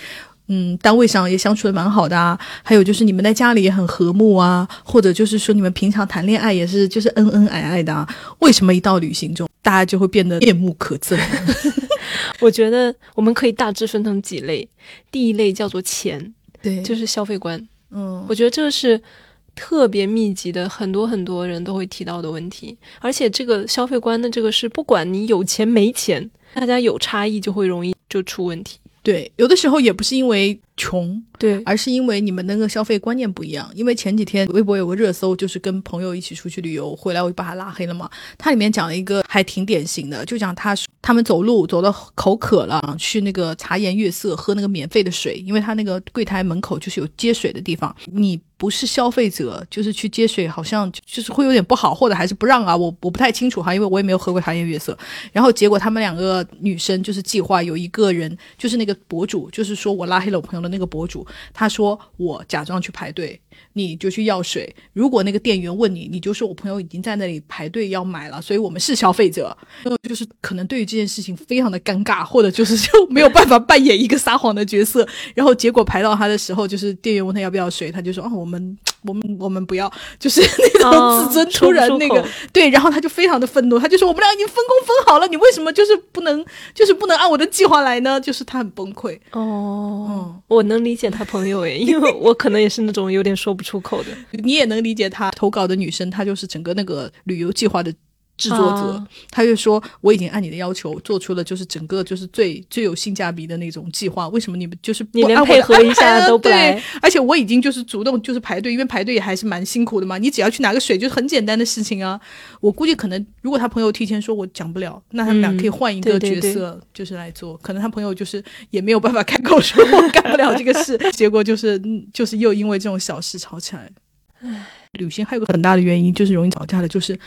嗯，单位上也相处的蛮好的啊，还有就是你们在家里也很和睦啊，或者就是说你们平常谈恋爱也是就是恩恩爱爱的啊，为什么一到旅行中，大家就会变得面目可憎？
我觉得我们可以大致分成几类，第一类叫做钱，
对，
就是消费观。
嗯，
我觉得这个是特别密集的，很多很多人都会提到的问题。而且这个消费观的这个是，不管你有钱没钱，大家有差异就会容易就出问题。
对，有的时候也不是因为穷，
对，
而是因为你们那个消费观念不一样。因为前几天微博有个热搜，就是跟朋友一起出去旅游，回来我就把他拉黑了嘛。它里面讲了一个还挺典型的，就讲他他们走路走到口渴了，去那个茶颜悦色喝那个免费的水，因为他那个柜台门口就是有接水的地方，你。不是消费者，就是去接水，好像就是会有点不好，或者还是不让啊，我我不太清楚哈，因为我也没有喝过茶颜悦色。然后结果他们两个女生就是计划有一个人，就是那个博主，就是说我拉黑了我朋友的那个博主，他说我假装去排队，你就去要水。如果那个店员问你，你就说我朋友已经在那里排队要买了，所以我们是消费者。就是可能对于这件事情非常的尴尬，或者就是就没有办法扮演一个撒谎的角色。然后结果排到他的时候，就是店员问他要不要水，他就说哦我们我们我们不要，就是那种自尊突然那个、
哦、
对，然后他就非常的愤怒，他就说我们俩已经分工分好了，你为什么就是不能就是不能按我的计划来呢？就是他很崩溃。
哦，
嗯，
我能理解他朋友诶，因为我可能也是那种有点说说不出口的。
你也能理解他投稿的女生，她就是整个那个旅游计划的。制作者，
啊
他就说我已经按你的要求做出了就是整个就是最最有性价比的那种计划，为什么你们就是不
你连配合一下都不
对而且我已经就是主动就是排队，因为排队也还是蛮辛苦的嘛。你只要去拿个水，就是很简单的事情啊。我估计可能如果他朋友提前说我讲不了，那他们俩
嗯
可以换一个角色就是来做。可能他朋友就是也没有办法开口说我干不了这个事，结果就是嗯就是又因为这种小事吵起来。旅行还有个很大的原因就是容易吵架的，就是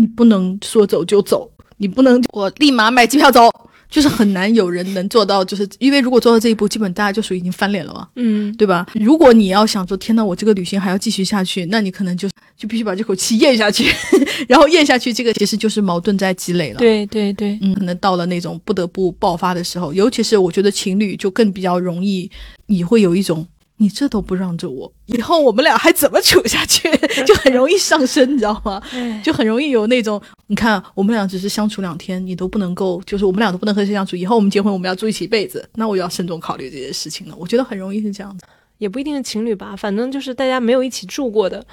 你不能说走就走，你不能我立马买机票走。就是很难有人能做到，就是因为如果做到这一步，基本大家就属于已经翻脸了嘛。
嗯，
对吧？如果你要想说，天呐，我这个旅行还要继续下去，那你可能就就必须把这口气咽下去，然后咽下去，这个其实就是矛盾在积累了。，
对对对，
嗯，可能到了那种不得不爆发的时候，尤其是我觉得情侣就更比较容易，你会有一种。你这都不让着我，以后我们俩还怎么处下去？就很容易上升，你知道吗？
哎
就很容易有那种，你看我们俩只是相处两天，你都不能够，就是我们俩都不能和谁相处。以后我们结婚，我们要住一起一辈子，那我就要慎重考虑这些事情了。我觉得很容易是这样子。
也不一定是情侣吧，反正就是大家没有一起住过的。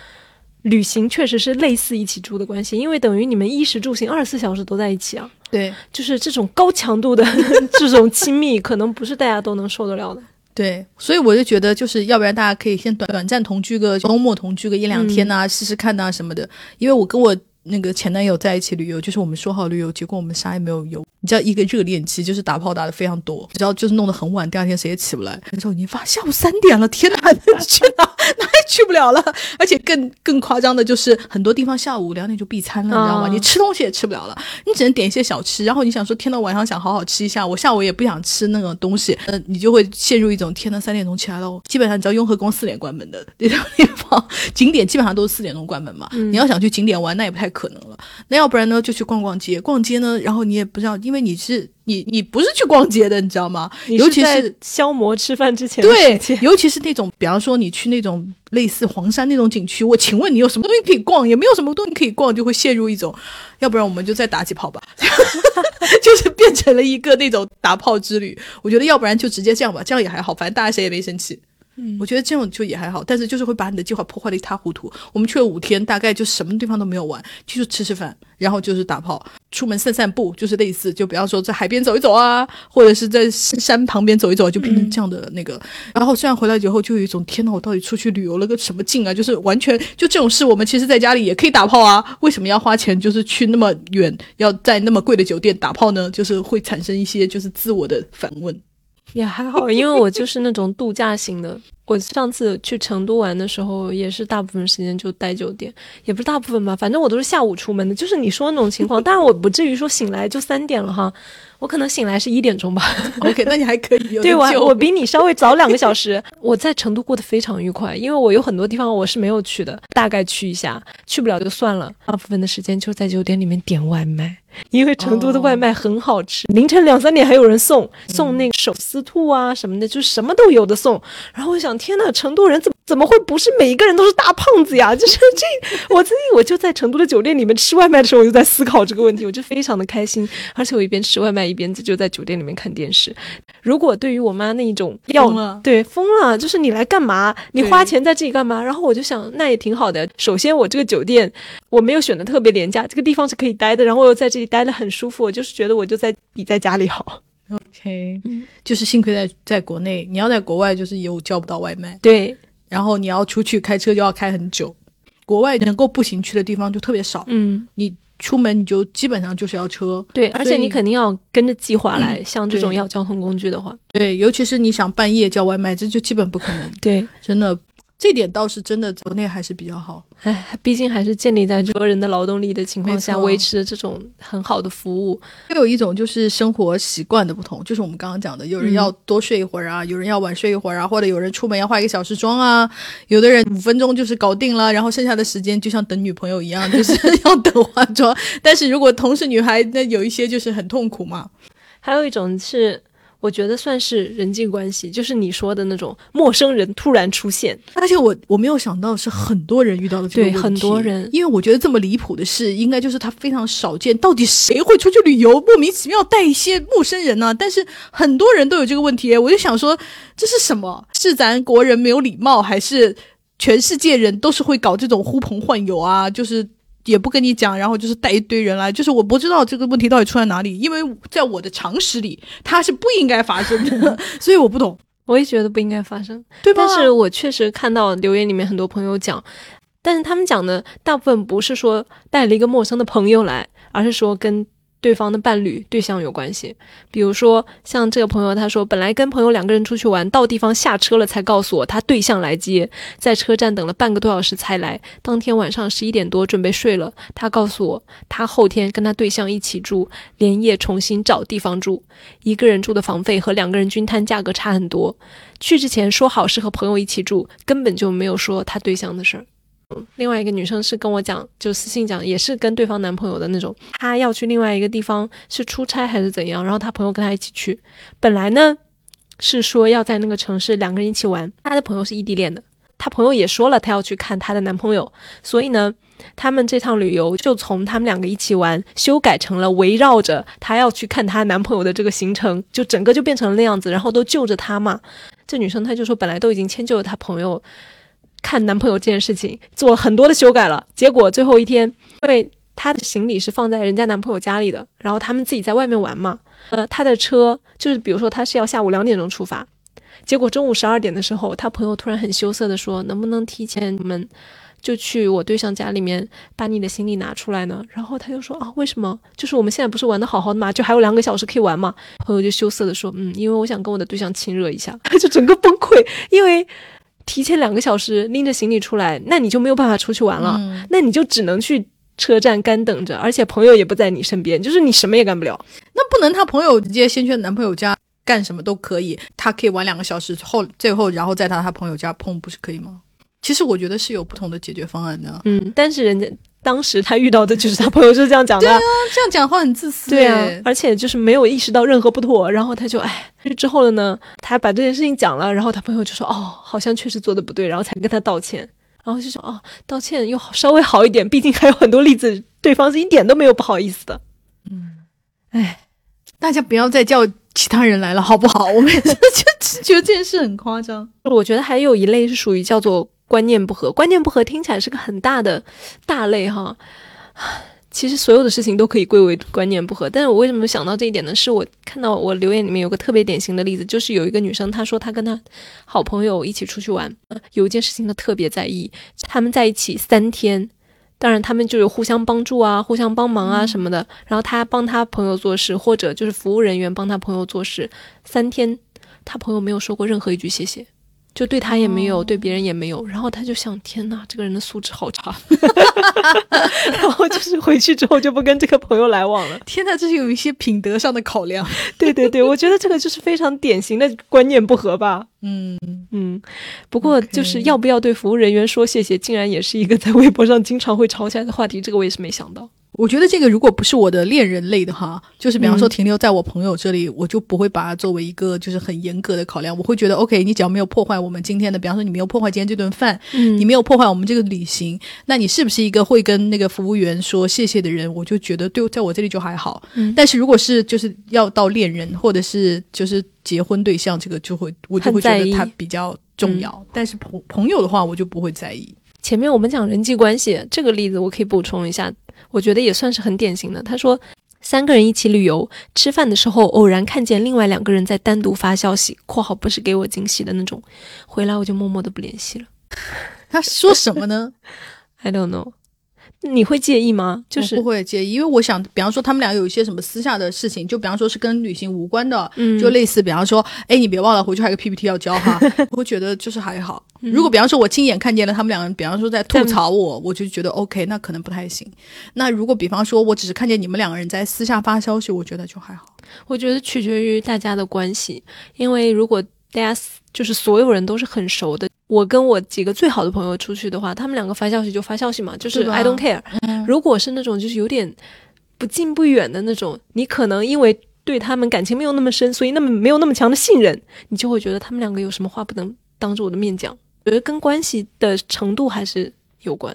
旅行确实是类似一起住的关系，因为等于你们衣食住行二十四小时都在一起啊，
对，
就是这种高强度的 这种亲密，可能不是大家都能受得了的。
对，所以我就觉得，就是要不然大家可以先短短暂同居个周末同居个一两天呐、试试看呐、什么的。因为我跟我那个前男友在一起旅游，就是我们说好旅游，结果我们啥也没有游。你知道，一个热恋期就是打炮打的非常多，只要就是弄得很晚，第二天谁也起不来。那时候已经发下午三点了，天哪，去哪 哪也去不了了。而且更更夸张的就是，很多地方下午两点就闭餐了，你知道吗？
啊
你吃东西也吃不了了，你只能点一些小吃。然后你想说，天呐，晚上想好好吃一下，我下午也不想吃那个东西，呃，你就会陷入一种天呐，三点钟起来了。基本上你知道雍和宫四点关门的 那种地方，景点基本上都是四点钟关门嘛。你要想去景点玩，那也不太可能了。那要不然呢，就去逛逛街。逛街呢，然后你也不知道，因为你是你你不是去逛街的，你知道吗？尤其
在
是
消磨吃饭之前的
对 尤其是那种，比方说你去那种类似黄山那种景区，我请问你有什么东西可以逛？也没有什么东西可以逛，就会陷入一种，要不然我们就再打几炮吧，就是变成了一个那种打炮之旅。我觉得要不然就直接这样吧，这样也还好，反正大家谁也没生气。我觉得这种就也还好，但是就是会把你的计划破坏的一塌糊涂。我们去了五天，大概就什么地方都没有玩，就是吃吃饭，然后就是打炮，出门散散步，就是类似，就比方说在海边走一走啊，或者是在山旁边走一走，就变成这样的那个。然后虽然回来以后就有一种天呐，我到底出去旅游了个什么劲啊？就是完全就这种事，我们其实在家里也可以打炮啊，为什么要花钱就是去那么远，要在那么贵的酒店打炮呢？就是会产生一些就是自我的反问。
也还好，因为我就是那种度假型的。我上次去成都玩的时候，也是大部分时间就待酒店，也不是大部分吧，反正我都是下午出门的，就是你说的那种情况。当然我不至于说醒来就三点了哈，我可能醒来是一点钟吧。
OK，那你还可以有
对我我比你稍微早两个小时。我在成都过得非常愉快，因为我有很多地方我是没有去的，大概去一下，去不了就算了。大部分的时间就在酒店里面点外卖，因为成都的外卖很好吃。凌晨两三点还有人送送那个手撕兔啊什么的，就什么都有的送。然后我想，天呐，成都人怎么怎么会不是每一个人都是大胖子呀？就是这，我自己我就在成都的酒店里面吃外卖的时候，我就在思考这个问题，我就非常的开心，而且我一边吃外卖一边就在酒店里面看电视。如果对于我妈那一种要
疯
对疯了，就是你来干嘛？你花钱在这里干嘛？然后我就想，那也挺好的。首先，我这个酒店我没有选的特别廉价，这个地方是可以待的，然后我又在这里待的很舒服，我就是觉得我就在比在家里好。
OK，就是幸亏在在国内，你要在国外就是有叫不到外卖，
对，
然后你要出去开车就要开很久，国外能够步行去的地方就特别少，
嗯，
你出门你就基本上就是要车，
对，而且你肯定要跟着计划来。像这种要交通工具的话，
对，尤其是你想半夜叫外卖，这就基本不可能，
对，
真的，这点倒是真的，国内还是比较好。
哎，毕竟还是建立在国人的劳动力的情况下维持这种很好的服务。
又有一种就是生活习惯的不同，就是我们刚刚讲的，有人要多睡一会儿啊，有人要晚睡一会儿啊，或者有人出门要化一个小时妆啊，有的人五分钟就是搞定了，然后剩下的时间就像等女朋友一样，就是要等化妆。但是如果同是女孩，那有一些就是很痛苦嘛。
还有一种是，我觉得算是人际关系，就是你说的那种陌生人突然出现。
而且我我没有想到是很多人遇到的这个问题，
对很多人
因为我觉得这么离谱的事，应该就是它非常少见。到底谁会出去旅游，莫名其妙带一些陌生人呢、但是很多人都有这个问题，我就想说这是什么？是咱国人没有礼貌，还是全世界人都是会搞这种呼朋唤友啊？就是。也不跟你讲，然后就是带一堆人来，就是我不知道这个问题到底出在哪里，因为在我的常识里，它是不应该发生的，所以我不懂，
我也觉得不应该发生，
对吧？
但是我确实看到留言里面很多朋友讲，但是他们讲的大部分不是说带了一个陌生的朋友来，而是说跟。对方的伴侣对象有关系，比如说像这个朋友，他说本来跟朋友两个人出去玩，到地方下车了才告诉我他对象来接，在车站等了半个多小时才来。当天晚上十一点多准备睡了，他告诉我他后天跟他对象一起住，连夜重新找地方住，一个人住的房费和两个人均摊价格差很多。去之前说好是和朋友一起住，根本就没有说他对象的事儿。另外一个女生是跟我讲，就私信讲，也是跟对方男朋友的那种，她要去另外一个地方是出差还是怎样，然后她朋友跟她一起去。本来呢是说要在那个城市两个人一起玩，她的朋友是异地恋的，她朋友也说了她要去看她的男朋友，所以呢，他们这趟旅游就从他们两个一起玩修改成了围绕着她要去看她男朋友的这个行程，就整个就变成了那样子，然后都就着她嘛。这女生她就说本来都已经迁就了她朋友。看男朋友这件事情做了很多的修改了，结果最后一天，因为她的行李是放在人家男朋友家里的，然后他们自己在外面玩嘛，呃，她的车就是比如说她是要下午两点钟出发，结果中午十二点的时候，她朋友突然很羞涩的说，能不能提前我们就去我对象家里面把你的行李拿出来呢？然后他就说啊，为什么？就是我们现在不是玩的好好的嘛，就还有两个小时可以玩嘛。朋友就羞涩的说，嗯，因为我想跟我的对象亲热一下，就整个崩溃，因为。提前两个小时拎着行李出来，那你就没有办法出去玩了，那你就只能去车站干等着，而且朋友也不在你身边，就是你什么也干不了。
那不能，他朋友直接先去男朋友家干什么都可以，他可以玩两个小时后，最后然后再到他朋友家碰，不是可以吗？其实我觉得是有不同的解决方案的。
嗯，但是人家。当时他遇到的就是他朋友是这样讲的，对
啊，这样讲话很自私，
对啊，而且就是没有意识到任何不妥，然后他就哎，之后了呢，他把这件事情讲了，然后他朋友就说哦，好像确实做的不对，然后才跟他道歉，然后就说哦，道歉又稍微好一点，毕竟还有很多例子，对方是一点都没有不好意思的，
嗯，哎，大家不要再叫其他人来了，好不好？我们就觉得这件事很夸张。
我觉得还有一类是属于叫做。观念不合，观念不合听起来是个很大的大类哈。其实所有的事情都可以归为观念不合，但是我为什么想到这一点呢？是我看到我留言里面有个特别典型的例子，就是有一个女生，她说她跟她好朋友一起出去玩，有一件事情她特别在意，他们在一起三天，当然他们就有互相帮助啊，互相帮忙啊什么的，然后她帮她朋友做事，或者就是服务人员帮她朋友做事，三天，她朋友没有说过任何一句谢谢。就对他也没有，对别人也没有，然后他就想：天哪，这个人的素质好差。然后就是回去之后就不跟这个朋友来往了。
天哪，这是有一些品德上的考量。
对对对，我觉得这个就是非常典型的观念不合吧。嗯嗯，不过就是要不要对服务人员说谢谢，竟然也是一个在微博上经常会吵起来的话题。这个我也是没想到。
我觉得这个如果不是我的恋人类的哈，就是比方说停留在我朋友这里，我就不会把它作为一个就是很严格的考量。我会觉得，OK，你只要没有破坏我们今天的，比方说你没有破坏今天这顿饭，嗯，你没有破坏我们这个旅行，那你是不是一个会跟那个服务员说谢谢的人？我就觉得对，在我这里就还好。嗯，但是如果是就是要到恋人或者是就是结婚对象，这个就会我就会觉得他比较重要。但是朋朋友的话，我就不会在意。
前面我们讲人际关系这个例子，我可以补充一下。我觉得也算是很典型的。他说，三个人一起旅游，吃饭的时候偶然看见另外两个人在单独发消息（括号不是给我惊喜的那种），回来我就默默的不联系了。
他说什么呢？
I don't know。你会介意吗？就是
不会介意，因为我想，比方说他们俩有一些什么私下的事情，就比方说是跟旅行无关的，就类似，比方说，哎，你别忘了回去还有个 PPT 要交哈。我会觉得就是还好。如果比方说我亲眼看见了他们两个人，比方说在吐槽我，我就觉得 OK，那可能不太行。那如果比方说我只是看见你们两个人在私下发消息，我觉得就还好。
我觉得取决于大家的关系，因为如果大家就是所有人都是很熟的。我跟我几个最好的朋友出去的话，他们两个发消息就发消息嘛，就是 I don't care。如果是那种就是有点不近不远的那种，你可能因为对他们感情没有那么深，所以那么没有那么强的信任，你就会觉得他们两个有什么话不能当着我的面讲。觉得跟关系的程度还是有关。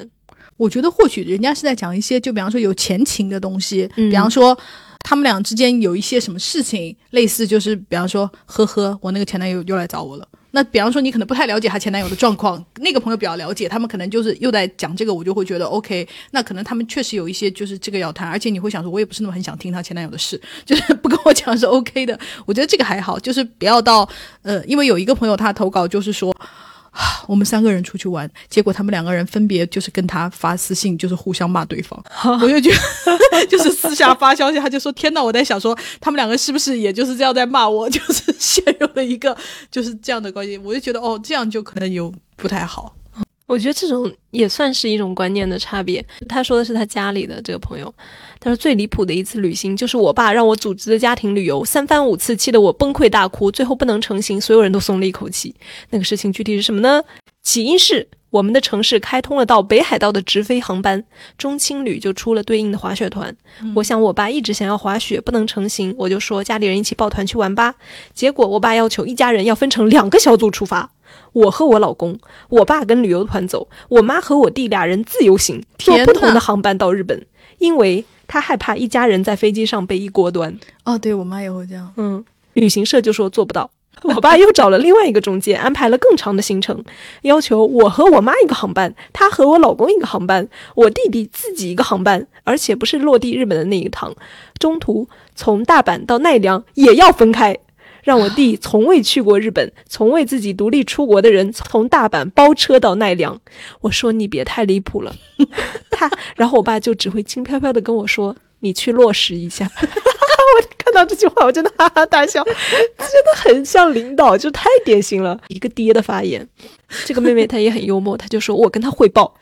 我觉得或许人家是在讲一些，就比方说有前情的东西，比方说他们俩之间有一些什么事情，类似就是比方说，呵呵，我那个前男友又来找我了。那比方说你可能不太了解她前男友的状况，那个朋友比较了解，他们可能就是又在讲这个，我就会觉得 OK。那可能他们确实有一些就是这个要谈，而且你会想说，我也不是那么很想听她前男友的事，就是不跟我讲是 OK 的。我觉得这个还好，就是不要到呃，因为有一个朋友他投稿就是说。我们三个人出去玩，结果他们两个人分别就是跟他发私信，就是互相骂对方。我就觉得，就是私下发消息，他就说：“天呐！”我在想说，他们两个是不是也就是这样在骂我？就是陷入了一个就是这样的关系。我就觉得，哦，这样就可能有不太好。
我觉得这种也算是一种观念的差别。他说的是他家里的这个朋友，他说最离谱的一次旅行就是我爸让我组织的家庭旅游，三番五次气得我崩溃大哭，最后不能成行，所有人都松了一口气。那个事情具体是什么呢？起因是我们的城市开通了到北海道的直飞航班，中青旅就出了对应的滑雪团。我想我爸一直想要滑雪，不能成行，我就说家里人一起抱团去玩吧。结果我爸要求一家人要分成两个小组出发。我和我老公，我爸跟旅游团走，我妈和我弟俩人自由行，坐不同的航班到日本，因为他害怕一家人在飞机上被一锅端。
哦，对我妈也会这样。
嗯，旅行社就说做不到。我爸又找了另外一个中介，安排了更长的行程，要求我和我妈一个航班，他和我老公一个航班，我弟弟自己一个航班，而且不是落地日本的那一趟，中途从大阪到奈良也要分开。让我弟从未去过日本、从未自己独立出国的人，从大阪包车到奈良。我说你别太离谱了，他，然后我爸就只会轻飘飘的跟我说：“你去落实一下。”我看到这句话，我真的哈哈大笑，真的很像领导，就太典型了，一个爹的发言。这个妹妹她也很幽默，她就说我跟她汇报。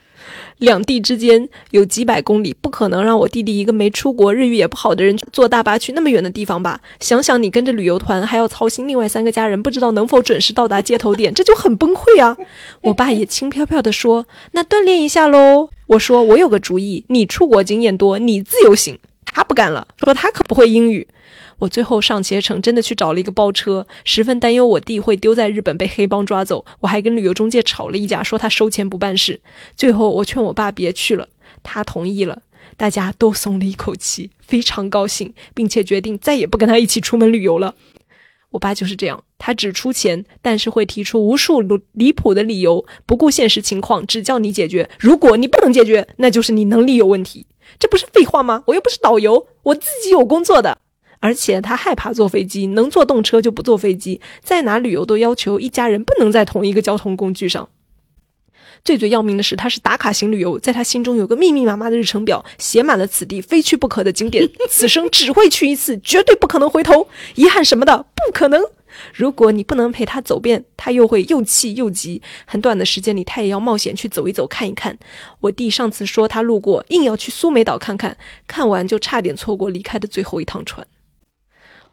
两地之间有几百公里，不可能让我弟弟一个没出国、日语也不好的人坐大巴去那么远的地方吧？想想你跟着旅游团，还要操心另外三个家人不知道能否准时到达接头点，这就很崩溃啊！我爸也轻飘飘地说：“那锻炼一下喽。”我说：“我有个主意，你出国经验多，你自由行。”他不干了，说他可不会英语。我最后上携程真的去找了一个包车，十分担忧我弟会丢在日本被黑帮抓走。我还跟旅游中介吵了一架，说他收钱不办事。最后我劝我爸别去了，他同意了，大家都松了一口气，非常高兴，并且决定再也不跟他一起出门旅游了。我爸就是这样，他只出钱，但是会提出无数离谱的理由，不顾现实情况，只叫你解决。如果你不能解决，那就是你能力有问题。这不是废话吗？我又不是导游，我自己有工作的。而且他害怕坐飞机，能坐动车就不坐飞机。在哪旅游都要求一家人不能在同一个交通工具上。最最要命的是，他是打卡型旅游，在他心中有个密密麻麻的日程表，写满了此地非去不可的景点，此生只会去一次，绝对不可能回头，遗憾什么的不可能。如果你不能陪他走遍，他又会又气又急。很短的时间里，他也要冒险去走一走、看一看。我弟上次说他路过，硬要去苏梅岛看看，看完就差点错过离开的最后一趟船。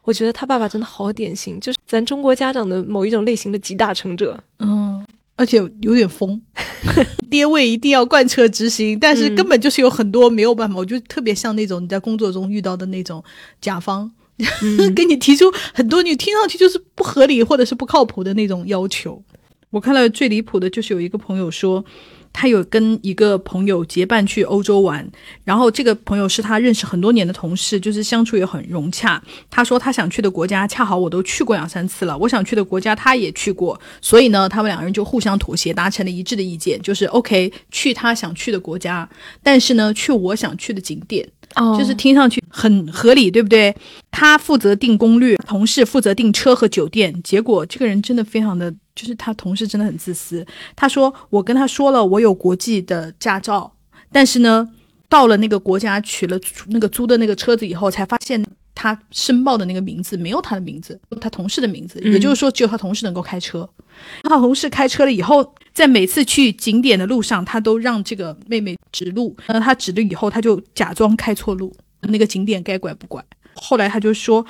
我觉得他爸爸真的好典型，就是咱中国家长的某一种类型的集大成者。
嗯，而且有点疯，爹位一定要贯彻执行，但是根本就是有很多没有办法。我觉得特别像那种你在工作中遇到的那种甲方，给你提出很多你听上去就是不合理或者是不靠谱的那种要求。我看到最离谱的就是有一个朋友说。他有跟一个朋友结伴去欧洲玩，然后这个朋友是他认识很多年的同事，就是相处也很融洽。他说他想去的国家恰好我都去过两三次了，我想去的国家他也去过，所以呢，他们两个人就互相妥协，达成了一致的意见，就是 OK 去他想去的国家，但是呢，去我想去的景点。就是听上去很合理，对不对？他负责定攻略，同事负责订车和酒店。结果这个人真的非常的，就是他同事真的很自私。他说：“我跟他说了，我有国际的驾照，但是呢，到了那个国家取了那个租的那个车子以后，才发现他申报的那个名字没有他的名字，他同事的名字。也就是说，只有他同事能够开车。他同事开车了以后。”在每次去景点的路上，他都让这个妹妹指路。那他指了以后，他就假装开错路，那个景点该拐不拐。后来他就说：“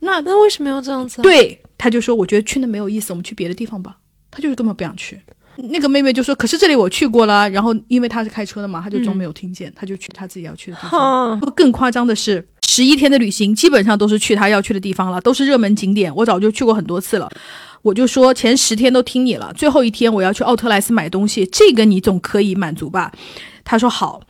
那
那为什么要这样子？”
对，他就说：“我觉得去那没有意思，我们去别的地方吧。”他就是根本不想去。那个妹妹就说：“可是这里我去过了。”然后因为他是开车的嘛，他就装没有听见，他就去他自己要去的地方。更夸张的是，十一天的旅行基本上都是去他要去的地方了，都是热门景点。我早就去过很多次了。我就说前十天都听你了，最后一天我要去奥特莱斯买东西，这个你总可以满足吧？他说好。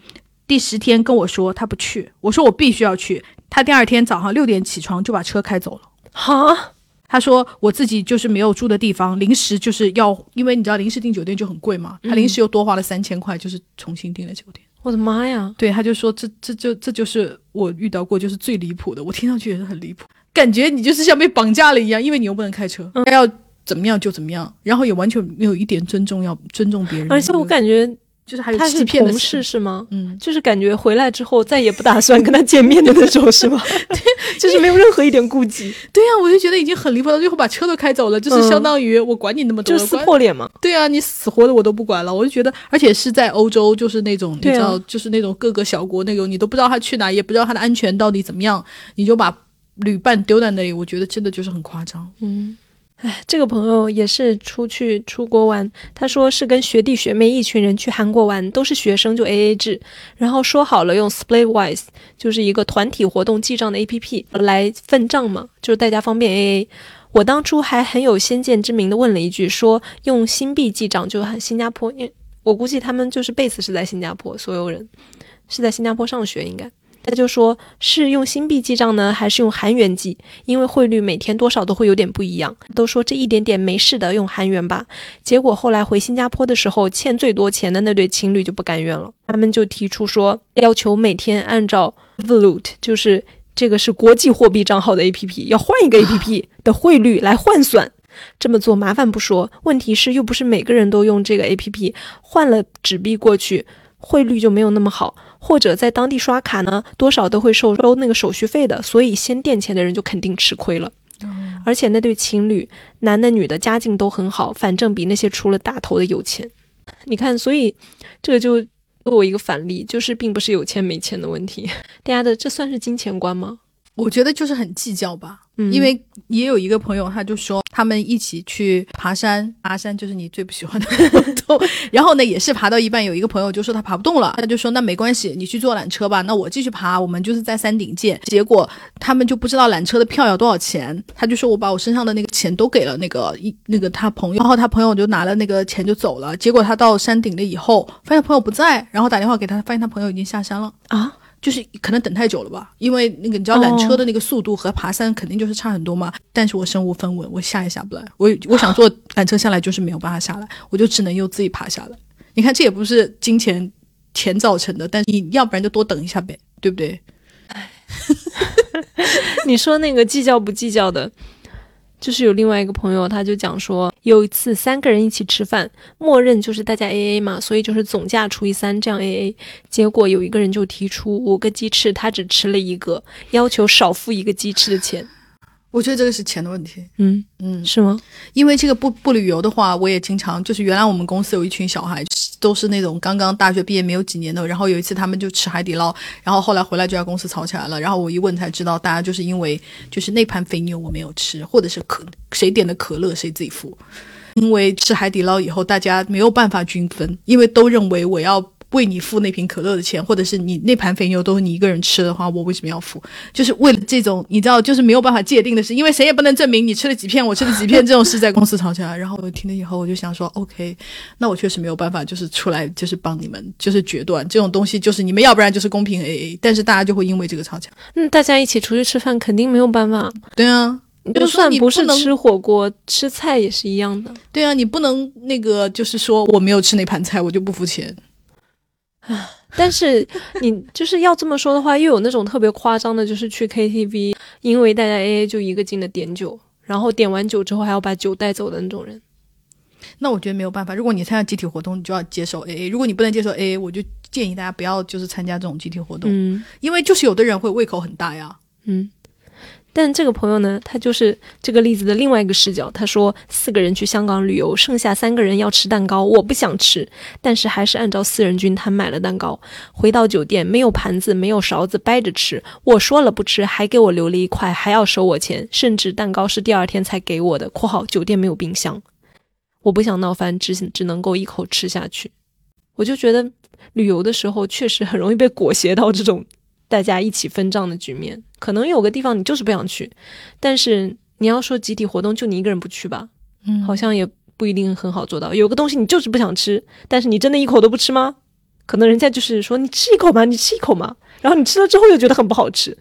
第十天跟我说他不去，我说我必须要去。他第二天早上六点起床就把车开走了。
哈，
他说我自己就是没有住的地方，临时就是要，因为你知道临时订酒店就很贵嘛，他临时又多花了三千块，就是重新订了酒店。
我的妈呀！
对，他就说这这就这就是我遇到过就是最离谱的，我听上去也是很离谱，感觉你就是像被绑架了一样，因为你又不能开车，他要怎么样就怎么样，然后也完全没有一点尊重要尊重别人，
而且我感觉
就是还有欺骗的
同事是吗？
嗯，
就是感觉回来之后再也不打算跟他见面的那种是吗？对，就是没有任何一点顾忌，
对呀、我就觉得已经很离谱了，最后把车都开走了，就是相当于我管你那么多
就撕破脸嘛。
对啊，你死活的我都不管了，我就觉得，而且是在欧洲，就是那种你知道，就是那种各个小国那种，你都不知道他去哪，也不知道他的安全到底怎么样，你就把旅伴丢在那里，我觉得真的就是很夸张。
嗯，哎，这个朋友也是出去出国玩，他说是跟学弟学妹一群人去韩国玩，都是学生就 A A 制，然后说好了用 Splitwise，就是一个团体活动记账的 A P P 来分账嘛，就是大家方便 A A。我当初还很有先见之明的问了一句，说用新币记账就很新加坡，因为我估计他们就是 base 是在新加坡，所有人是在新加坡上学应该。他就说是用新币记账呢，还是用韩元记？因为汇率每天多少都会有点不一样。都说这一点点没事的，用韩元吧。结果后来回新加坡的时候，欠最多钱的那对情侣就不甘愿了，他们就提出说，要求每天按照 Valute，就是这个是国际货币账号的 APP，要换一个 APP 的汇率来换算。这么做麻烦不说，问题是又不是每个人都用这个 APP，换了纸币过去，汇率就没有那么好。或者在当地刷卡呢，多少都会收收那个手续费的，所以先垫钱的人就肯定吃亏了。而且那对情侣，男的女的家境都很好，反正比那些出了大头的有钱。你看，所以这个就作为一个反例，就是并不是有钱没钱的问题，大家的这算是金钱观吗？
我觉得就是很计较吧，
嗯
因为也有一个朋友，他就说他们一起去爬山，爬山就是你最不喜欢的活动。然后呢，也是爬到一半，有一个朋友就说他爬不动了，他就说那没关系，你去坐缆车吧，那我继续爬，我们就是在山顶见。结果他们就不知道缆车的票要多少钱，他就说我把我身上的那个钱都给了那个一那个他朋友，然后他朋友就拿了那个钱就走了。结果他到山顶了以后，发现朋友不在，然后打电话给他，发现他朋友已经下山了。
啊，
就是可能等太久了吧，因为那个你知道缆车的那个速度和爬山肯定就是差很多嘛。但是我身无分文，我下也下不来，我我想坐缆车下来就是没有办法下来，我就只能又自己爬下来。你看这也不是金钱钱造成的，但是你要不然就多等一下呗，对不对？
你说那个计较不计较的，就是有另外一个朋友，他就讲说，有一次三个人一起吃饭，默认就是大家 A A 嘛，所以就是总价除以三这样 A A。结果有一个人就提出五个鸡翅，他只吃了一个，要求少付一个鸡翅的钱。
我觉得这个是钱的问题。
嗯，
嗯，
是吗？
因为这个不不旅游的话，我也经常就是原来我们公司有一群小孩，都是那种刚刚大学毕业没有几年的，然后有一次他们就吃海底捞，然后后来回来这家公司吵起来了，然后我一问才知道，大家就是因为就是那盘肥牛我没有吃，或者是可谁点的可乐谁自己付，因为吃海底捞以后大家没有办法均分，因为都认为我要。为你付那瓶可乐的钱，或者是你那盘肥牛都是你一个人吃的话，我为什么要付？就是为了这种你知道，就是没有办法界定的事，因为谁也不能证明你吃了几片，我吃了几片这种事在公司吵起来。然后我听了以 后，我就想说，OK，那我确实没有办法，就是出来就是帮你们，就是决断这种东西，就是你们要不然就是公平 AA，但是大家就会因为这个吵架。
嗯，大家一起出去吃饭，肯定没有办法。
对啊，
就算不是吃火锅，吃菜也是一样的。
对啊，你不能那个就是说我没有吃那盘菜，我就不付钱。
但是你就是要这么说的话，又有那种特别夸张的，就是去 KTV，因为大家 AA 就一个劲的点酒，然后点完酒之后还要把酒带走的那种人。
那我觉得没有办法，如果你参加集体活动，你就要接受 AA。如果你不能接受 AA，我就建议大家不要就是参加这种集体活动，
嗯
因为就是有的人会胃口很大呀。
嗯。但这个朋友呢，他就是这个例子的另外一个视角。他说，四个人去香港旅游，剩下三个人要吃蛋糕，我不想吃，但是还是按照四人均摊买了蛋糕。回到酒店，没有盘子，没有勺子，掰着吃。我说了不吃，还给我留了一块，还要收我钱，甚至蛋糕是第二天才给我的。（括号酒店没有冰箱。）我不想闹翻，只只能够一口吃下去。我就觉得旅游的时候确实很容易被裹挟到这种大家一起分账的局面。可能有个地方你就是不想去，但是你要说集体活动就你一个人不去吧，
嗯
好像也不一定很好做到。有个东西你就是不想吃，但是你真的一口都不吃吗？可能人家就是说你吃一口嘛，你吃一口嘛，然后你吃了之后又觉得很不好吃。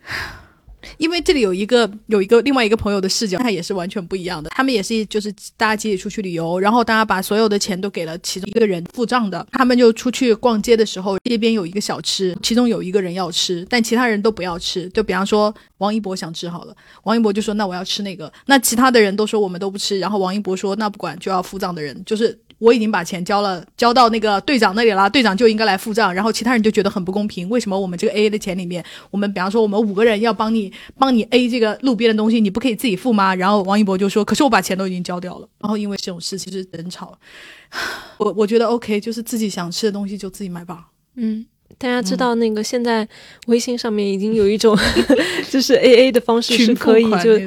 因为这里有一个有一个另外一个朋友的视角，他也是完全不一样的。他们也是就是大家集体出去旅游，然后大家把所有的钱都给了其中一个人付账的。他们就出去逛街的时候，街边有一个小吃，其中有一个人要吃，但其他人都不要吃。就比方说王一博想吃好了，王一博就说那我要吃那个，那其他的人都说我们都不吃，然后王一博说那不管就要付账的人就是。我已经把钱交了，交到那个队长那里了，队长就应该来付账。然后其他人就觉得很不公平，为什么我们这个 A A 的钱里面，我们比方说我们五个人要帮你帮你 A 这个路边的东西，你不可以自己付吗？然后王一博就说：“可是我把钱都已经交掉了。”然后因为这种事情是争吵，我 我觉得 OK，就是自己想吃的东西就自己买吧。
嗯，大家知道那个现在微信上面已经有一种 就是 A A 的方式是可以就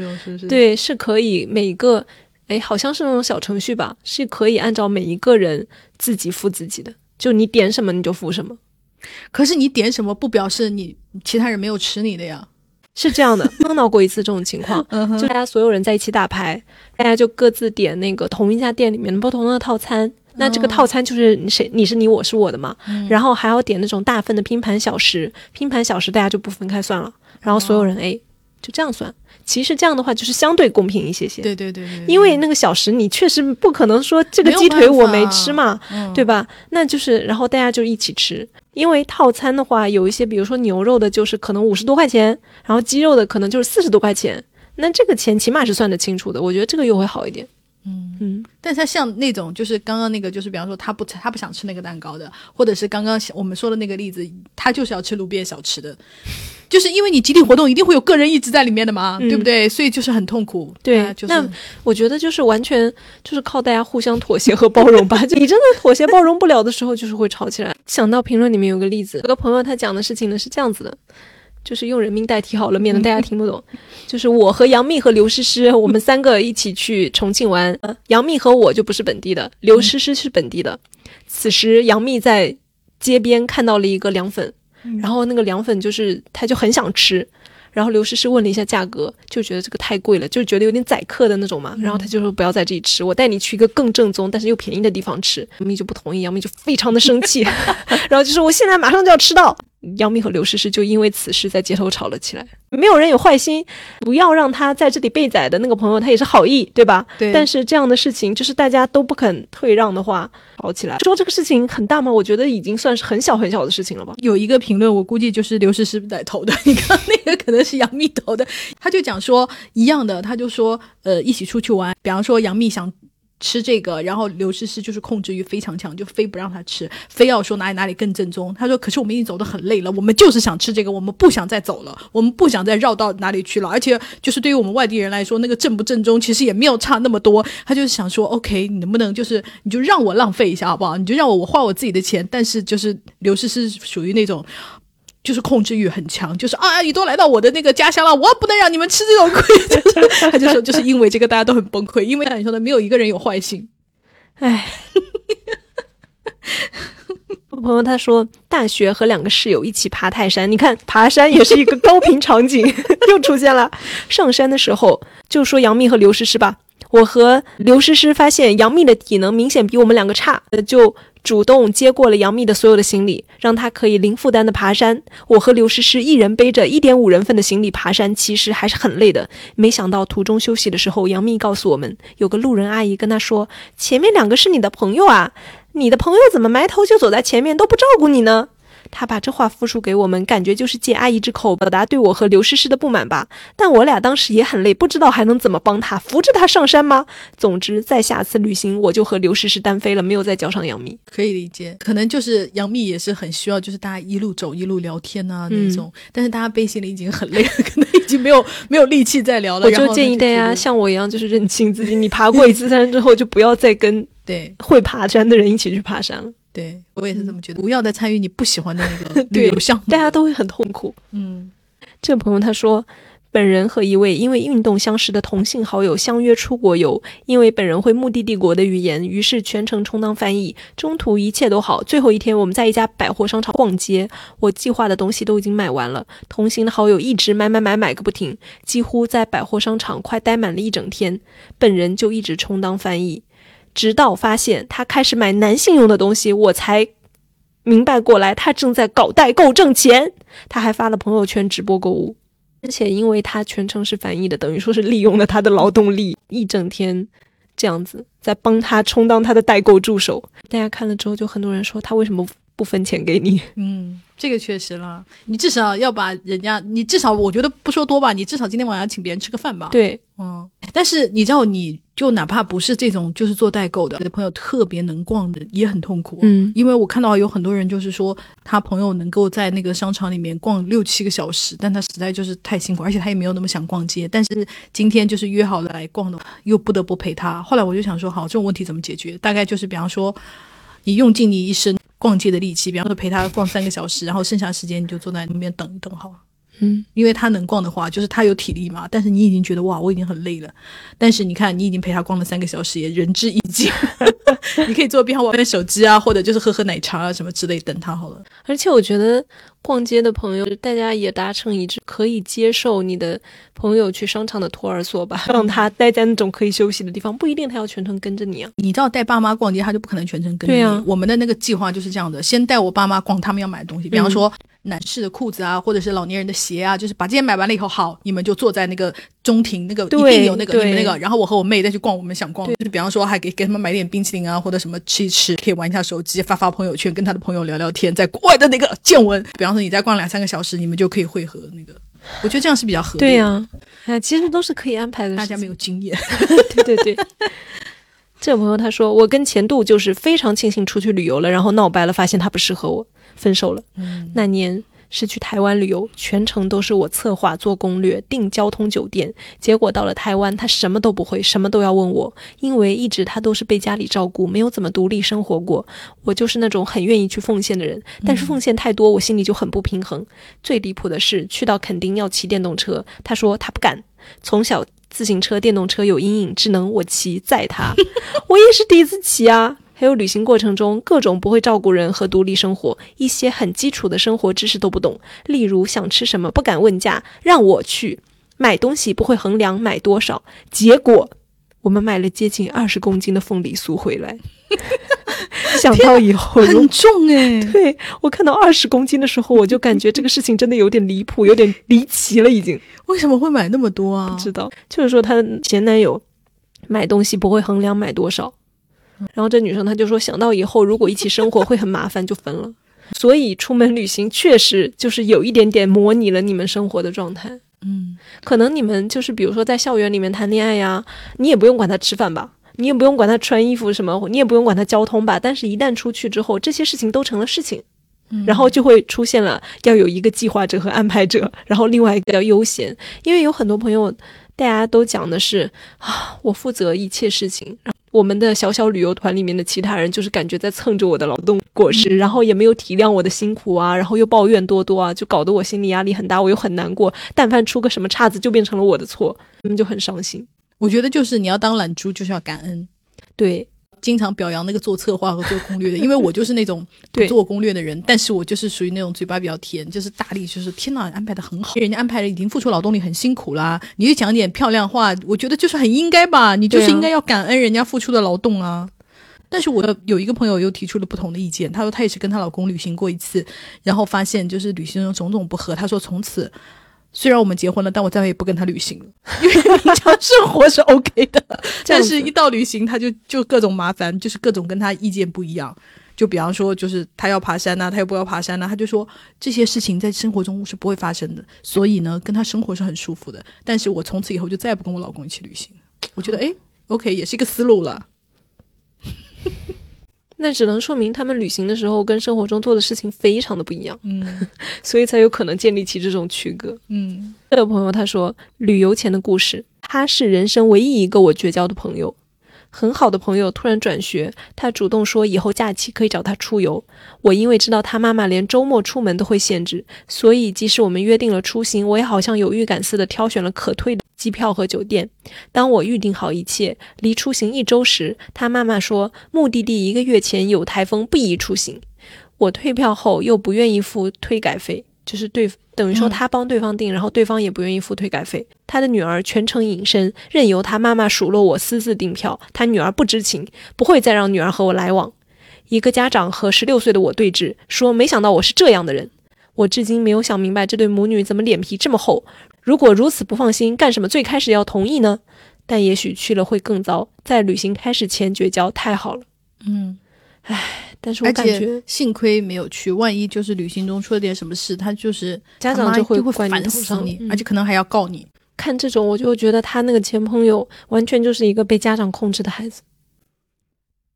对是可以每个。哎，好像是那种小程序吧，是可以按照每一个人自己付自己的，就你点什么你就付什么。
可是你点什么不表示你其他人没有吃你的呀？
是这样的，碰到过一次这种情况，就大家所有人在一起打牌，大家就各自点那个同一家店里面不同的套餐，那这个套餐就是谁你是你我是我的嘛，然后还要点那种大份的拼盘小食，拼盘小食大家就不分开算了，然后所有人 A，就这样算。其实这样的话就是相对公平一些些，
对对对对，
因为那个小时你确实不可能说这个鸡腿我没吃嘛，对吧？那就是然后大家就一起吃，因为套餐的话有一些，比如说牛肉的，就是可能五十多块钱，然后鸡肉的可能就是四十多块钱，那这个钱起码是算得清楚的，我觉得这个又会好一点。
嗯。嗯，但是他像那种，就是刚刚那个，就是比方说他不他不想吃那个蛋糕的，或者是刚刚我们说的那个例子，他就是要吃路边小吃的，就是因为你集体活动一定会有个人意志在里面的嘛，对不对？所以就是很痛苦。
对，
就
那我觉得就是完全就是靠大家互相妥协和包容吧。就你真的妥协包容不了的时候，就是会吵起来。想到评论里面有个例子，有个朋友他讲的事情呢是这样子的。就是用人名代替好了，免得大家听不懂。就是我和杨幂和刘诗诗，我们三个一起去重庆玩。杨幂和我就不是本地的，刘诗诗是本地的。此时杨幂在街边看到了一个凉粉，然后那个凉粉就是他就很想吃，然后刘诗诗问了一下价格，就觉得这个太贵了，就觉得有点宰客的那种嘛。然后他就说不要在这里吃，我带你去一个更正宗但是又便宜的地方吃。杨幂就不同意，杨幂就非常的生气，然后就说我现在马上就要吃到。杨幂和刘诗诗就因为此事在街头吵了起来。没有人有坏心，不要让他在这里被宰的那个朋友，他也是好意，对吧？
对。
但是这样的事情，就是大家都不肯退让的话，吵起来。说这个事情很大吗？我觉得已经算是很小很小的事情了吧。
有一个评论，我估计就是刘诗诗在投的。你看那个可能是杨幂投的，他就讲说一样的，他就说呃一起出去玩，比方说杨幂想。吃这个，然后刘诗诗就是控制欲非常强，就非不让他吃，非要说哪里哪里更正宗。他说：“可是我们已经走得很累了，我们就是想吃这个，我们不想再走了，我们不想再绕到哪里去了。而且，就是对于我们外地人来说，那个正不正宗其实也没有差那么多。他就是想说，OK，你能不能就是你就让我浪费一下好不好？你就让我我花我自己的钱。但是就是刘诗诗属于那种。”就是控制欲很强，就是啊，你都来到我的那个家乡了，我不能让你们吃这种亏。他就说，就是因为这个，大家都很崩溃，因为像你说的，没有一个人有坏心。
哎，我朋友他说，大学和两个室友一起爬泰山，你看爬山也是一个高频场景，又出现了。上山的时候，就说杨幂和刘诗诗吧，我和刘诗诗发现杨幂的体能明显比我们两个差，就。主动接过了杨幂的所有的行李，让她可以零负担的爬山。我和刘诗诗一人背着一点五人份的行李爬山，其实还是很累的。没想到途中休息的时候，杨幂告诉我们，有个路人阿姨跟她说：“前面两个是你的朋友啊，你的朋友怎么埋头就走在前面，都不照顾你呢？”他把这话复述给我们，感觉就是借阿姨之口表达对我和刘诗诗的不满吧。但我俩当时也很累，不知道还能怎么帮他扶着他上山吗？总之，在下次旅行，我就和刘诗诗单飞了，没有再叫上杨幂。
可以理解，可能就是杨幂也是很需要，就是大家一路走一路聊天啊那种。但是大家背心里已经很累了，可能已经没有没有力气再聊了。
我就建议大家像我一样，就是认清自己，你爬过一次山之后，就不要再跟
对
会爬山的人一起去爬山了。
对我也是这么觉得，不要再参与你不喜欢的那个 旅游项目，
大家都会很痛苦。
嗯，
这个朋友他说，本人和一位因为运动相识的同性好友相约出国游，因为本人会目的地国的语言，于是全程充当翻译。中途一切都好，最后一天我们在一家百货商场逛街，我计划的东西都已经买完了，同行的好友一直买买买买个不停，几乎在百货商场快待满了一整天，本人就一直充当翻译。直到发现他开始买男性用的东西，我才明白过来，他正在搞代购挣钱。他还发了朋友圈直播购物。而且因为他全程是翻译的，等于说是利用了他的劳动力，一整天这样子在帮他充当他的代购助手。大家看了之后，就很多人说他为什么不分钱给你？
嗯，这个确实了，你至少要把人家，你至少我觉得不说多吧，你至少今天晚上请别人吃个饭吧。，
对，
嗯，但是你知道，你就哪怕不是这种就是做代购的，你的朋友特别能逛的，也很痛苦。
嗯，
因为我看到有很多人就是说，他朋友能够在那个商场里面逛六七个小时，但他实在就是太辛苦，而且他也没有那么想逛街。但是今天就是约好了来逛的，又不得不陪他。后来我就想说，好，这种问题怎么解决？大概就是比方说，你用尽你一生逛街的力气，比方说陪他逛三个小时，然后剩下时间你就坐在那边等一等好了。
嗯，
因为他能逛的话，就是他有体力嘛。但是你已经觉得哇，我已经很累了。但是你看，你已经陪他逛了三个小时，也仁至义尽。你可以坐边上玩玩手机啊，或者就是喝喝奶茶啊什么之类，等他好了。
而且我觉得逛街的朋友，大家也达成一致，可以接受你的朋友去商场的托儿所吧，让他待在那种可以休息的地方，不一定他要全程跟着你啊。
你知道带爸妈逛街，他就不可能全程跟着你。
对啊
我们的那个计划就是这样的：先带我爸妈逛他们要买的东西，比方说男士的裤子啊，或者是老年人的鞋啊，就是把这些买完了以后，好，你们就坐在那个中庭那个一
对
定有那个
对
你们那个，然后我和我妹再去逛我们想逛的，就是比方说还给给他们买点冰淇淋啊，或者什么吃一吃，可以玩一下手机，发发朋友圈，跟他的朋友聊聊天，在国外的那个见闻。比方说你再逛两三个小时，你们就可以汇合那个。我觉得这样是比较合理的。
对呀、哎，其实都是可以安排的。
大家没有经验。
对对对。这位朋友他说，我跟前度就是非常庆幸出去旅游了，然后闹掰了，发现他不适合我，分手了。那年是去台湾旅游，全程都是我策划、做攻略、订交通、酒店。结果到了台湾，他什么都不会，什么都要问我，因为一直他都是被家里照顾，没有怎么独立生活过。我就是那种很愿意去奉献的人，但是奉献太多，我心里就很不平衡。最离谱的是，去到垦丁要骑电动车，他说他不敢，从小。自行车、电动车有阴影，只能我骑载他。我也是第一次骑啊。还有旅行过程中各种不会照顾人和独立生活，一些很基础的生活知识都不懂，例如想吃什么不敢问价，让我去买东西不会衡量买多少，结果我们买了接近二十公斤的凤梨酥回来。想到以后
很重哎、
对我看到二十公斤的时候，我就感觉这个事情真的有点离谱，有点离奇了，已经。
为什么会买那么多啊？
不知道，就是说她的前男友买东西不会衡量买多少，然后这女生她就说想到以后如果一起生活会很麻烦，就分了。所以出门旅行确实就是有一点点模拟了你们生活的状态。
嗯，
可能你们就是比如说在校园里面谈恋爱呀，你也不用管他吃饭吧，你也不用管他穿衣服什么，你也不用管他交通吧。但是，一旦出去之后，这些事情都成了事情。然后就会出现了要有一个计划者和安排者，然后另外一个要悠闲，因为有很多朋友，大家都讲的是啊，我负责一切事情。我们的小小旅游团里面的其他人，就是感觉在蹭着我的劳动果实，然后也没有体谅我的辛苦啊，然后又抱怨多多啊，就搞得我心里压力很大，我又很难过。但凡出个什么岔子，就变成了我的错，他们就很伤心。
我觉得就是你要当懒猪，就是要感恩。
对，
经常表扬那个做策划和做攻略的，因为我就是那种 做攻略的人，但是我就是属于那种嘴巴比较甜，就是大力，就是天哪，安排的很好，人家安排了已经付出劳动力很辛苦啦，你就讲点漂亮话，我觉得就是很应该吧，你就是应该要感恩人家付出的劳动啊。但是我有一个朋友又提出了不同的意见，她说她也是跟她老公旅行过一次，然后发现就是旅行中种种不合，她说从此。虽然我们结婚了，但我再也不跟他旅行了，因为平常生活是 OK 的，但是一到旅行他就就各种麻烦，就是各种跟他意见不一样。就比方说，就是他要爬山呐、他又不要爬山呐、他就说这些事情在生活中是不会发生的，所以呢，跟他生活是很舒服的。但是我从此以后就再也不跟我老公一起旅行。我觉得，哎，OK，也是一个思路了。
那只能说明他们旅行的时候跟生活中做的事情非常的不一样，
嗯
所以才有可能建立起这种区隔。
嗯
这个朋友他说，旅游前的故事，他是人生唯一一个我绝交的朋友。很好的朋友突然转学，他主动说以后假期可以找他出游。我因为知道他妈妈连周末出门都会限制，所以即使我们约定了出行，我也好像有预感似的挑选了可退的机票和酒店。当我预定好一切，离出行一周时，他妈妈说目的地一个月前有台风，不宜出行。我退票后又不愿意付退改费，就是对等于说
嗯
他帮对方订，然后对方也不愿意付退改费。他的女儿全程隐身，任由他妈妈数落我私自订票，他女儿不知情，不会再让女儿和我来往。一个家长和十六岁的我对峙，说没想到我是这样的人。我至今没有想明白这对母女怎么脸皮这么厚。如果如此不放心，干什么最开始要同意呢？但也许去了会更糟，在旅行开始前绝交太好了。
嗯，
但是我感觉
幸亏没有去，万一就是旅行中出了点什么事，他就是
家长
就
就会
烦
头上
死你，
嗯
而且可能还要告你。
看这种，我就觉得他那个前朋友完全就是一个被家长控制的孩子。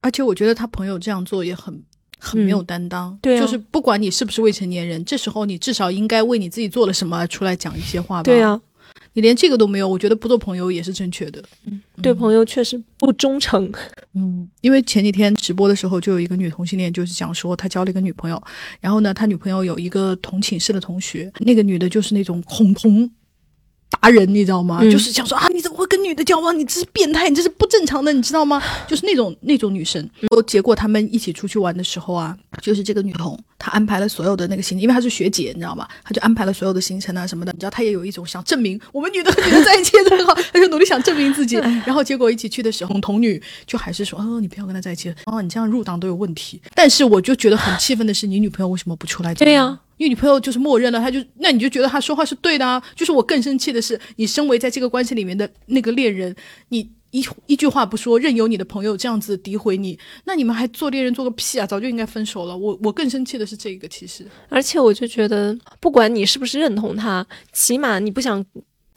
而且我觉得他朋友这样做也很很没有担当。
对啊
就是不管你是不是未成年人，这时候你至少应该为你自己做了什么出来讲一些话吧。
对啊，
你连这个都没有，我觉得不做朋友也是正确的。
对朋友确实不忠诚。
嗯，因为前几天直播的时候，就有一个女同性恋，就是讲说他交了一个女朋友，然后呢，他女朋友有一个同寝室的同学，那个女的就是那种恐同达人，你知道吗？
嗯
就是想说啊，你怎么会跟女的交往？你这是变态，你这是不正常的，你知道吗？就是那种那种女生。结果他们一起出去玩的时候啊，就是这个女同，她安排了所有的那个行程，因为她是学姐，你知道吗？她就安排了所有的行程啊什么的。你知道，她也有一种想证明我们女的和女的在一起也很好，她就努力想证明自己。然后结果一起去的时候，同女就还是说，哦，你不要跟他在一起了，哦，你这样入党都有问题。但是我就觉得很气愤的是，你女朋友为什么不出来讲？
对呀
因为女朋友就是默认了，他就那你就觉得他说话是对的啊。就是我更生气的是，你身为在这个关系里面的那个恋人，你一一句话不说，任由你的朋友这样子诋毁你，那你们还做恋人做个屁啊！早就应该分手了。我我更生气的是这个，其实
而且我就觉得，不管你是不是认同他，起码你不想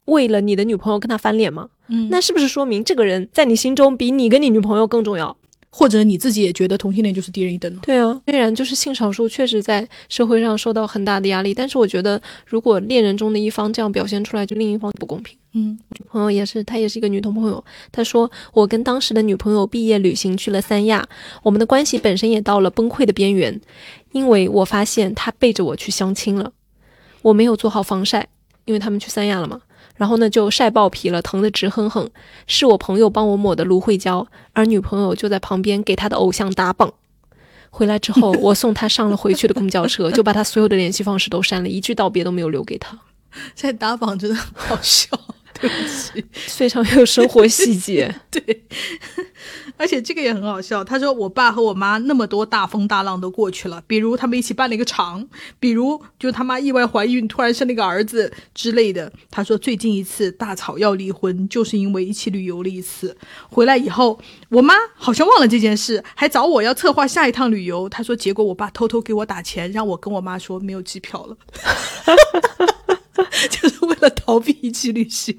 为了你的女朋友跟他翻脸吗？
嗯
那是不是说明这个人在你心中比你跟你女朋友更重要？
或者你自己也觉得同性恋就是低人一等了。
对啊，虽然就是性少数确实在社会上受到很大的压力，但是我觉得如果恋人中的一方这样表现出来，就另一方不公平。
嗯
朋友也是，她也是一个女同朋友。她说，我跟当时的女朋友毕业旅行去了三亚，我们的关系本身也到了崩溃的边缘，因为我发现她背着我去相亲了，我没有做好防晒，因为他们去三亚了嘛。然后呢，就晒爆皮了，疼得直哼哼。是我朋友帮我抹的芦荟胶，而女朋友就在旁边给她的偶像打榜。回来之后，我送她上了回去的公交车，就把他所有的联系方式都删了，一句道别都没有留给他。
在打榜真的很好笑，对不起。
非常有生活细节。
对，而且这个也很好笑。他说，我爸和我妈那么多大风大浪都过去了，比如他们一起办了一个厂，比如就他妈意外怀孕，突然生了一个儿子之类的。他说，最近一次大吵要离婚，就是因为一起旅游了一次。回来以后，我妈好像忘了这件事，还找我要策划下一趟旅游。他说，结果我爸偷偷给我打钱，让我跟我妈说没有机票了，就是为了逃避一起旅行。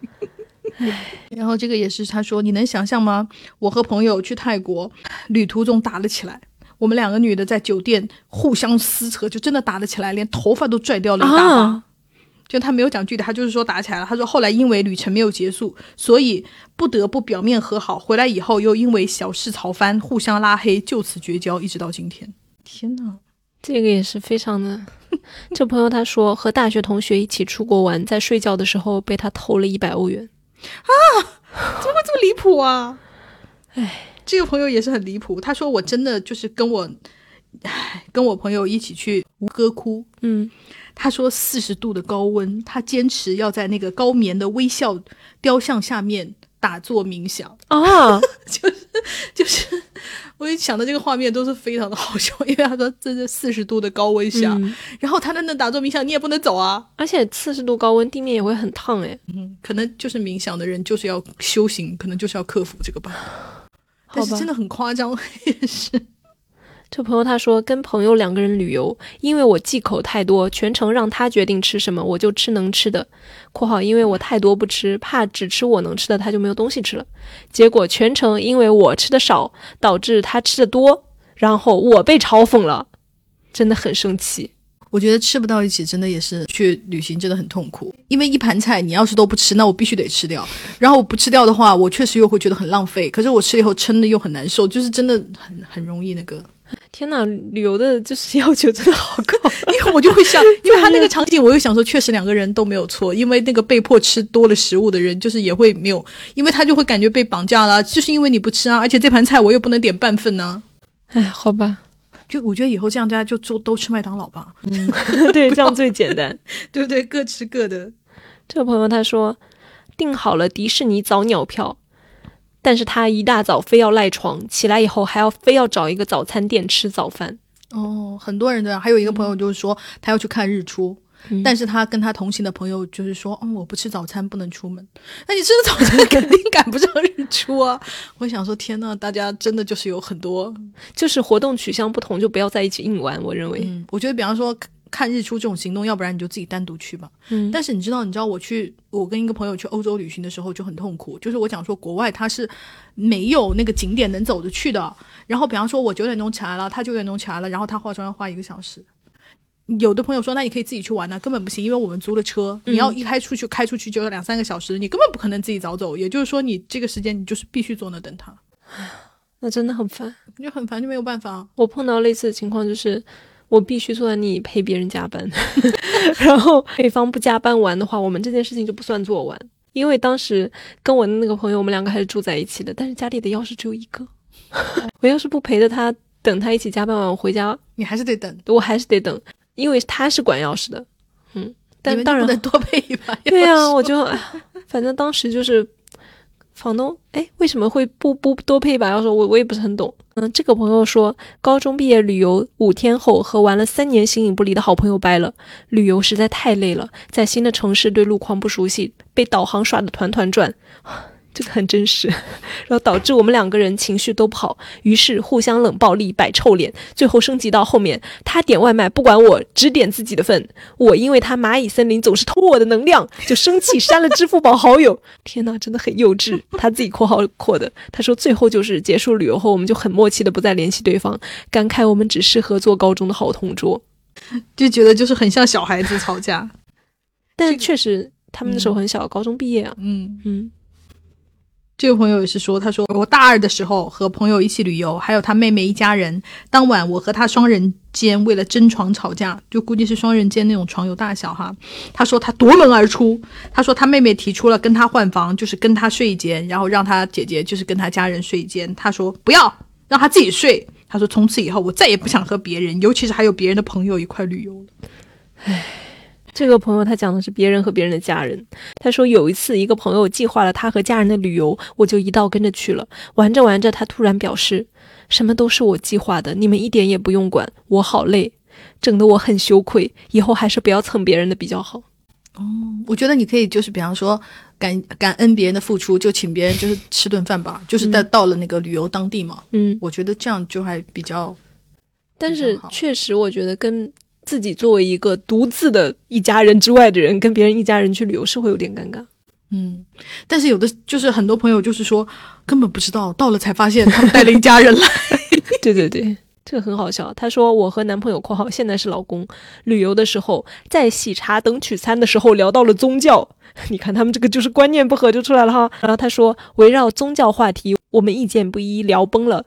然后这个也是他说，你能想象吗？我和朋友去泰国，旅途中打了起来。我们两个女的在酒店互相撕扯，就真的打了起来，连头发都拽掉了一大把。
啊，
就他没有讲具体，他就是说打起来了。他说后来因为旅程没有结束，所以不得不表面和好。回来以后又因为小事吵翻，互相拉黑，就此绝交，一直到今天。天哪！
这个也是非常的。这朋友他说，和大学同学一起出国玩，在睡觉的时候被他偷了一百欧元。
这么离谱啊！哎，这个朋友也是很离谱。他说我真的就是跟我，唉，跟我朋友一起去吴哥窟。
嗯，
他说四十度的高温，他坚持要在那个高棉的微笑雕像下面打坐冥想。
啊，
就是就是我一想到这个画面都是非常的好笑，因为他说这是四十度的高温下，
嗯
然后他在那打坐冥想，你也不能走啊。
而且四十度高温，地面也会很烫哎。
嗯，可能就是冥想的人就是要修行，可能就是要克服这个吧但是真的很夸张，也是。
这朋友他说，跟朋友两个人旅游，因为我忌口太多，全程让他决定吃什么，我就吃能吃的。（括号因为我太多不吃，怕只吃我能吃的，他就没有东西吃了。）结果全程因为我吃的少，导致他吃的多，然后我被嘲讽了，真的很生气。
我觉得吃不到一起，真的也是去旅行真的很痛苦。因为一盘菜你要是都不吃，那我必须得吃掉。然后我不吃掉的话，我确实又会觉得很浪费。可是我吃以后撑的又很难受，就是真的很很容易那个。
天呐，旅游的就是要求真的好高。
因为我就会想，因为他那个场景，我又想说，确实两个人都没有错，因为那个被迫吃多了食物的人，就是也会没有，因为他就会感觉被绑架了，就是因为你不吃啊，而且这盘菜我又不能点半份呢、
哎，好吧，
就我觉得以后这样大家就都都吃麦当劳吧，
对，这样最简单。
对不对？各吃各的。
这个朋友他说订好了迪士尼早鸟票，但是他一大早非要赖床，起来以后还要非要找一个早餐店吃早饭。
哦，很多人这样。还有一个朋友就是说，他要去看日出，
嗯
但是他跟他同行的朋友就是说，嗯，我不吃早餐不能出门。那你吃了早餐肯定赶不上日出啊！我想说，天呐，大家真的就是有很多，
就是活动取向不同，就不要在一起硬玩。我认为，
嗯，我觉得比方说看日出这种行动，要不然你就自己单独去吧。
嗯
但是你知道，你知道我去，我跟一个朋友去欧洲旅行的时候就很痛苦，就是我讲说国外它是没有那个景点能走着去的。然后比方说我九点钟起来了，他九点钟起来了，然后他化妆要花一个小时。有的朋友说，那你可以自己去玩呢、根本不行，因为我们租了车，你要一开出去开出去就要两三个小时，你根本不可能自己早走。也就是说，你这个时间你就是必须坐那等他，
那真的很烦。
你就很烦，就没有办法。
我碰到类似的情况，就是我必须坐在那里陪别人加班，然后对方不加班完的话，我们这件事情就不算做完。因为当时跟我的那个朋友，我们两个还是住在一起的，但是家里的钥匙只有一个。我要是不陪着他，等他一起加班完，我回家
你还是得等，
我还是得等，因为他是管钥匙的。嗯，但当然
能多备一把。
对呀、
钥匙
我就哎呀反正当时就是房东，哎，为什么会不不多配一把钥匙？我我也不是很懂。嗯，这个朋友说，高中毕业旅游五天后和玩了三年形影不离的好朋友掰了，旅游实在太累了，在新的城市对路况不熟悉，被导航耍得团团转。这个很真实，然后导致我们两个人情绪都不好，于是互相冷暴力、摆臭脸，最后升级到后面，他点外卖不管我，只点自己的份。我因为他蚂蚁森林总是偷我的能量，就生气删了支付宝好友。天哪，真的很幼稚。他自己括号括的，他说最后就是结束旅游后，我们就很默契的不再联系对方，感慨我们只适合做高中的好同桌。
就觉得就是很像小孩子吵架。
但是确实，他们那时候很小，高中毕业啊。
嗯，
嗯
这位朋友也是说，他说我大二的时候和朋友一起旅游，还有他妹妹一家人。当晚我和他双人间为了争床吵架，就估计是双人间那种床有大小哈。他说他夺门而出，他说他妹妹提出了跟他换房，就是跟他睡一间，然后让他姐姐就是跟他家人睡一间。他说不要，让他自己睡。他说从此以后我再也不想和别人，尤其是还有别人的朋友一块旅游了。
唉这个朋友他讲的是别人和别人的家人。他说有一次，一个朋友计划了他和家人的旅游，我就一道跟着去了。玩着玩着，他突然表示：“什么都是我计划的，你们一点也不用管，我好累，整得我很羞愧。以后还是不要蹭别人的比较好。
哦我觉得你可以就是比方说感感恩别人的付出，就请别人就是吃顿饭吧，就是在到了那个旅游当地嘛。”
嗯，
我觉得这样就还比较，
但是确实，我觉得跟自己作为一个独自的一家人之外的人，跟别人一家人去旅游是会有点尴尬。
嗯，但是有的就是很多朋友就是说根本不知道，到了才发现他们带了一家人来。
对对对，这个很好笑。他说我和男朋友（括号现在是老公）旅游的时候，在喜茶等取餐的时候聊到了宗教。你看他们这个就是观念不合就出来了哈。然后他说围绕宗教话题，我们意见不一，聊崩了，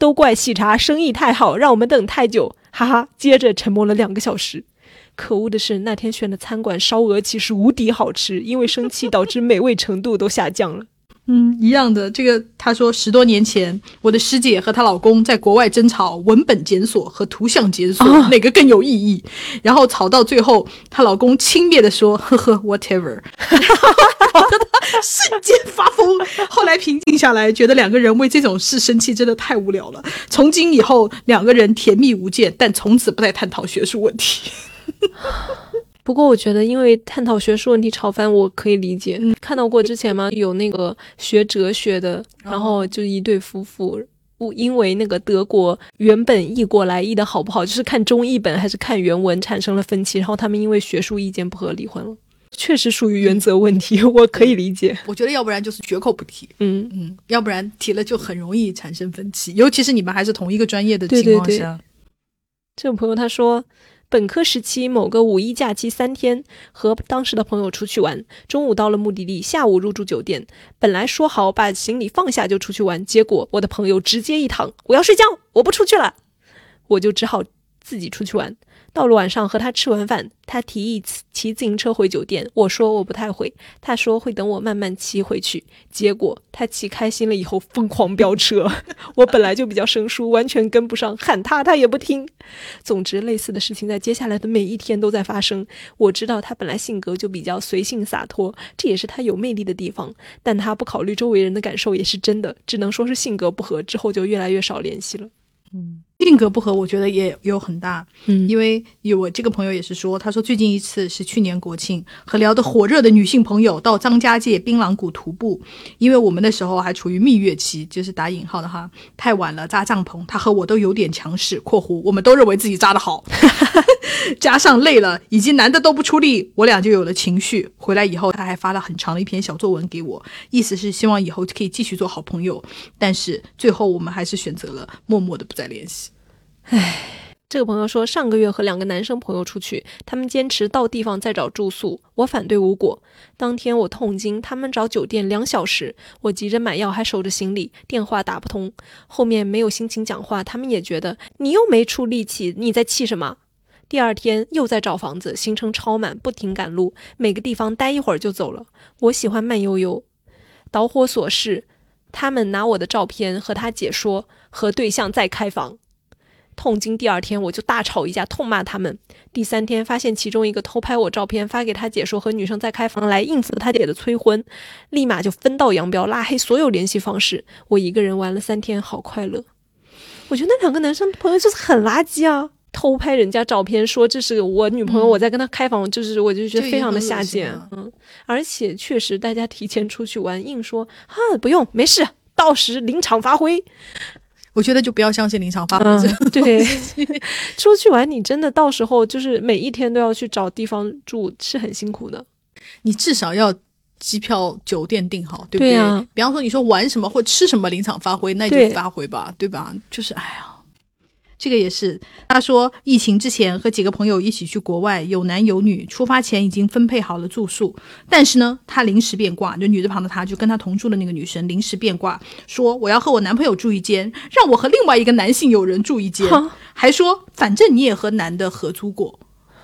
都怪喜茶生意太好，让我们等太久，哈哈。接着沉默了两个小时。可恶的是，那天选的餐馆烧鹅其实无敌好吃，因为生气导致美味程度都下降了。
嗯，一样的。这个他说，十多年前，我的师姐和她老公在国外争吵文本检索和图像检索、
啊
哪个更有意义，然后吵到最后，她老公轻蔑的说：“呵呵，whatever。”瞬间发疯。后来平静下来，觉得两个人为这种事生气真的太无聊了。从今以后，两个人甜蜜无间，但从此不再探讨学术问题。
不过我觉得，因为探讨学术问题吵翻，我可以理解。看到过之前吗？有那个学哲学的，然后就一对夫妇，我因为那个德国原本译过来译的好不好，就是看中译本还是看原文产生了分歧，然后他们因为学术意见不合离婚了。确实属于原则问题，我可以理解。
我觉得要不然就是绝口不提，
嗯，
嗯，要不然提了就很容易产生分歧，尤其是你们还是同一个专业的
对对对
情况下。
这个朋友他说，本科时期某个五一假期三天，和当时的朋友出去玩，中午到了目的地，下午入住酒店。本来说好把行李放下就出去玩，结果我的朋友直接一躺，我要睡觉，我不出去了，我就只好自己出去玩。到了晚上和他吃完饭，他提议骑自行车回酒店，我说我不太会，他说会等我慢慢骑回去。结果他骑开心了以后疯狂飙车，我本来就比较生疏，完全跟不上，喊他他也不听。总之，类似的事情在接下来的每一天都在发生。我知道他本来性格就比较随性洒脱，这也是他有魅力的地方，但他不考虑周围人的感受也是真的，只能说是性格不合，之后就越来越少联系了。
嗯，性格不合，我觉得也有很大，
嗯。
因为有我这个朋友也是说，他说最近一次是去年国庆，和聊得火热的女性朋友到张家界槟榔谷徒步，因为我们那时候还处于蜜月期，就是打引号的哈，太晚了扎帐篷，他和我都有点强势（括弧我们都认为自己扎得好） 加上累了，以及男的都不出力，我俩就有了情绪。回来以后，他还发了很长的一篇小作文给我，意思是希望以后可以继续做好朋友，但是最后我们还是选择了默默的不再联系。
这个朋友说，上个月和两个男生朋友出去，他们坚持到地方再找住宿，我反对无果。当天我痛经，他们找酒店两小时，我急着买药还守着行李，电话打不通。后面没有心情讲话，他们也觉得你又没出力气，你在气什么？第二天又在找房子，行程超满，不停赶路，每个地方待一会儿就走了。我喜欢慢悠悠。导火索是，他们拿我的照片和他姐说和对象在开房。痛经第二天我就大吵一架，痛骂他们。第三天发现其中一个偷拍我照片发给他姐说和女生在开房来应付他姐的催婚，立马就分道扬镳，拉黑所有联系方式。我一个人玩了三天，好快乐。我觉得那两个男生朋友就是很垃圾啊，偷拍人家照片说这是我女朋友，
嗯
我在跟他开房，就是我就觉得非常的下贱。嗯，而且确实大家提前出去玩，硬说啊不用没事，到时临场发挥。
我觉得就不要相信临场发挥
对，出去玩你真的到时候就是每一天都要去找地方住，是很辛苦的。
你至少要机票、酒店订好，对不
对啊
比方说你说玩什么或吃什么临场发挥，那你就发挥吧，对吧？就是哎呀。这个也是，他说疫情之前和几个朋友一起去国外，有男有女，出发前已经分配好了住宿，但是呢，他临时变卦，就女字旁的他，就跟他同住的那个女生临时变卦，说我要和我男朋友住一间，让我和另外一个男性友人住一间，还说反正你也和男的合租过，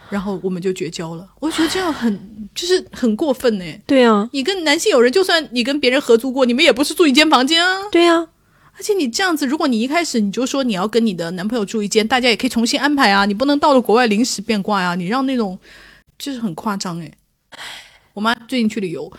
然后我们就绝交了。我觉得这样很就是很过分呢。
对啊，
你跟男性友人，就算你跟别人合租过，你们也不是住一间房间啊。
对啊，
而且你这样子，如果你一开始你就说你要跟你的男朋友住一间，大家也可以重新安排啊。你不能到了国外临时变卦啊、你让那种就是很夸张诶。我妈最近去旅游，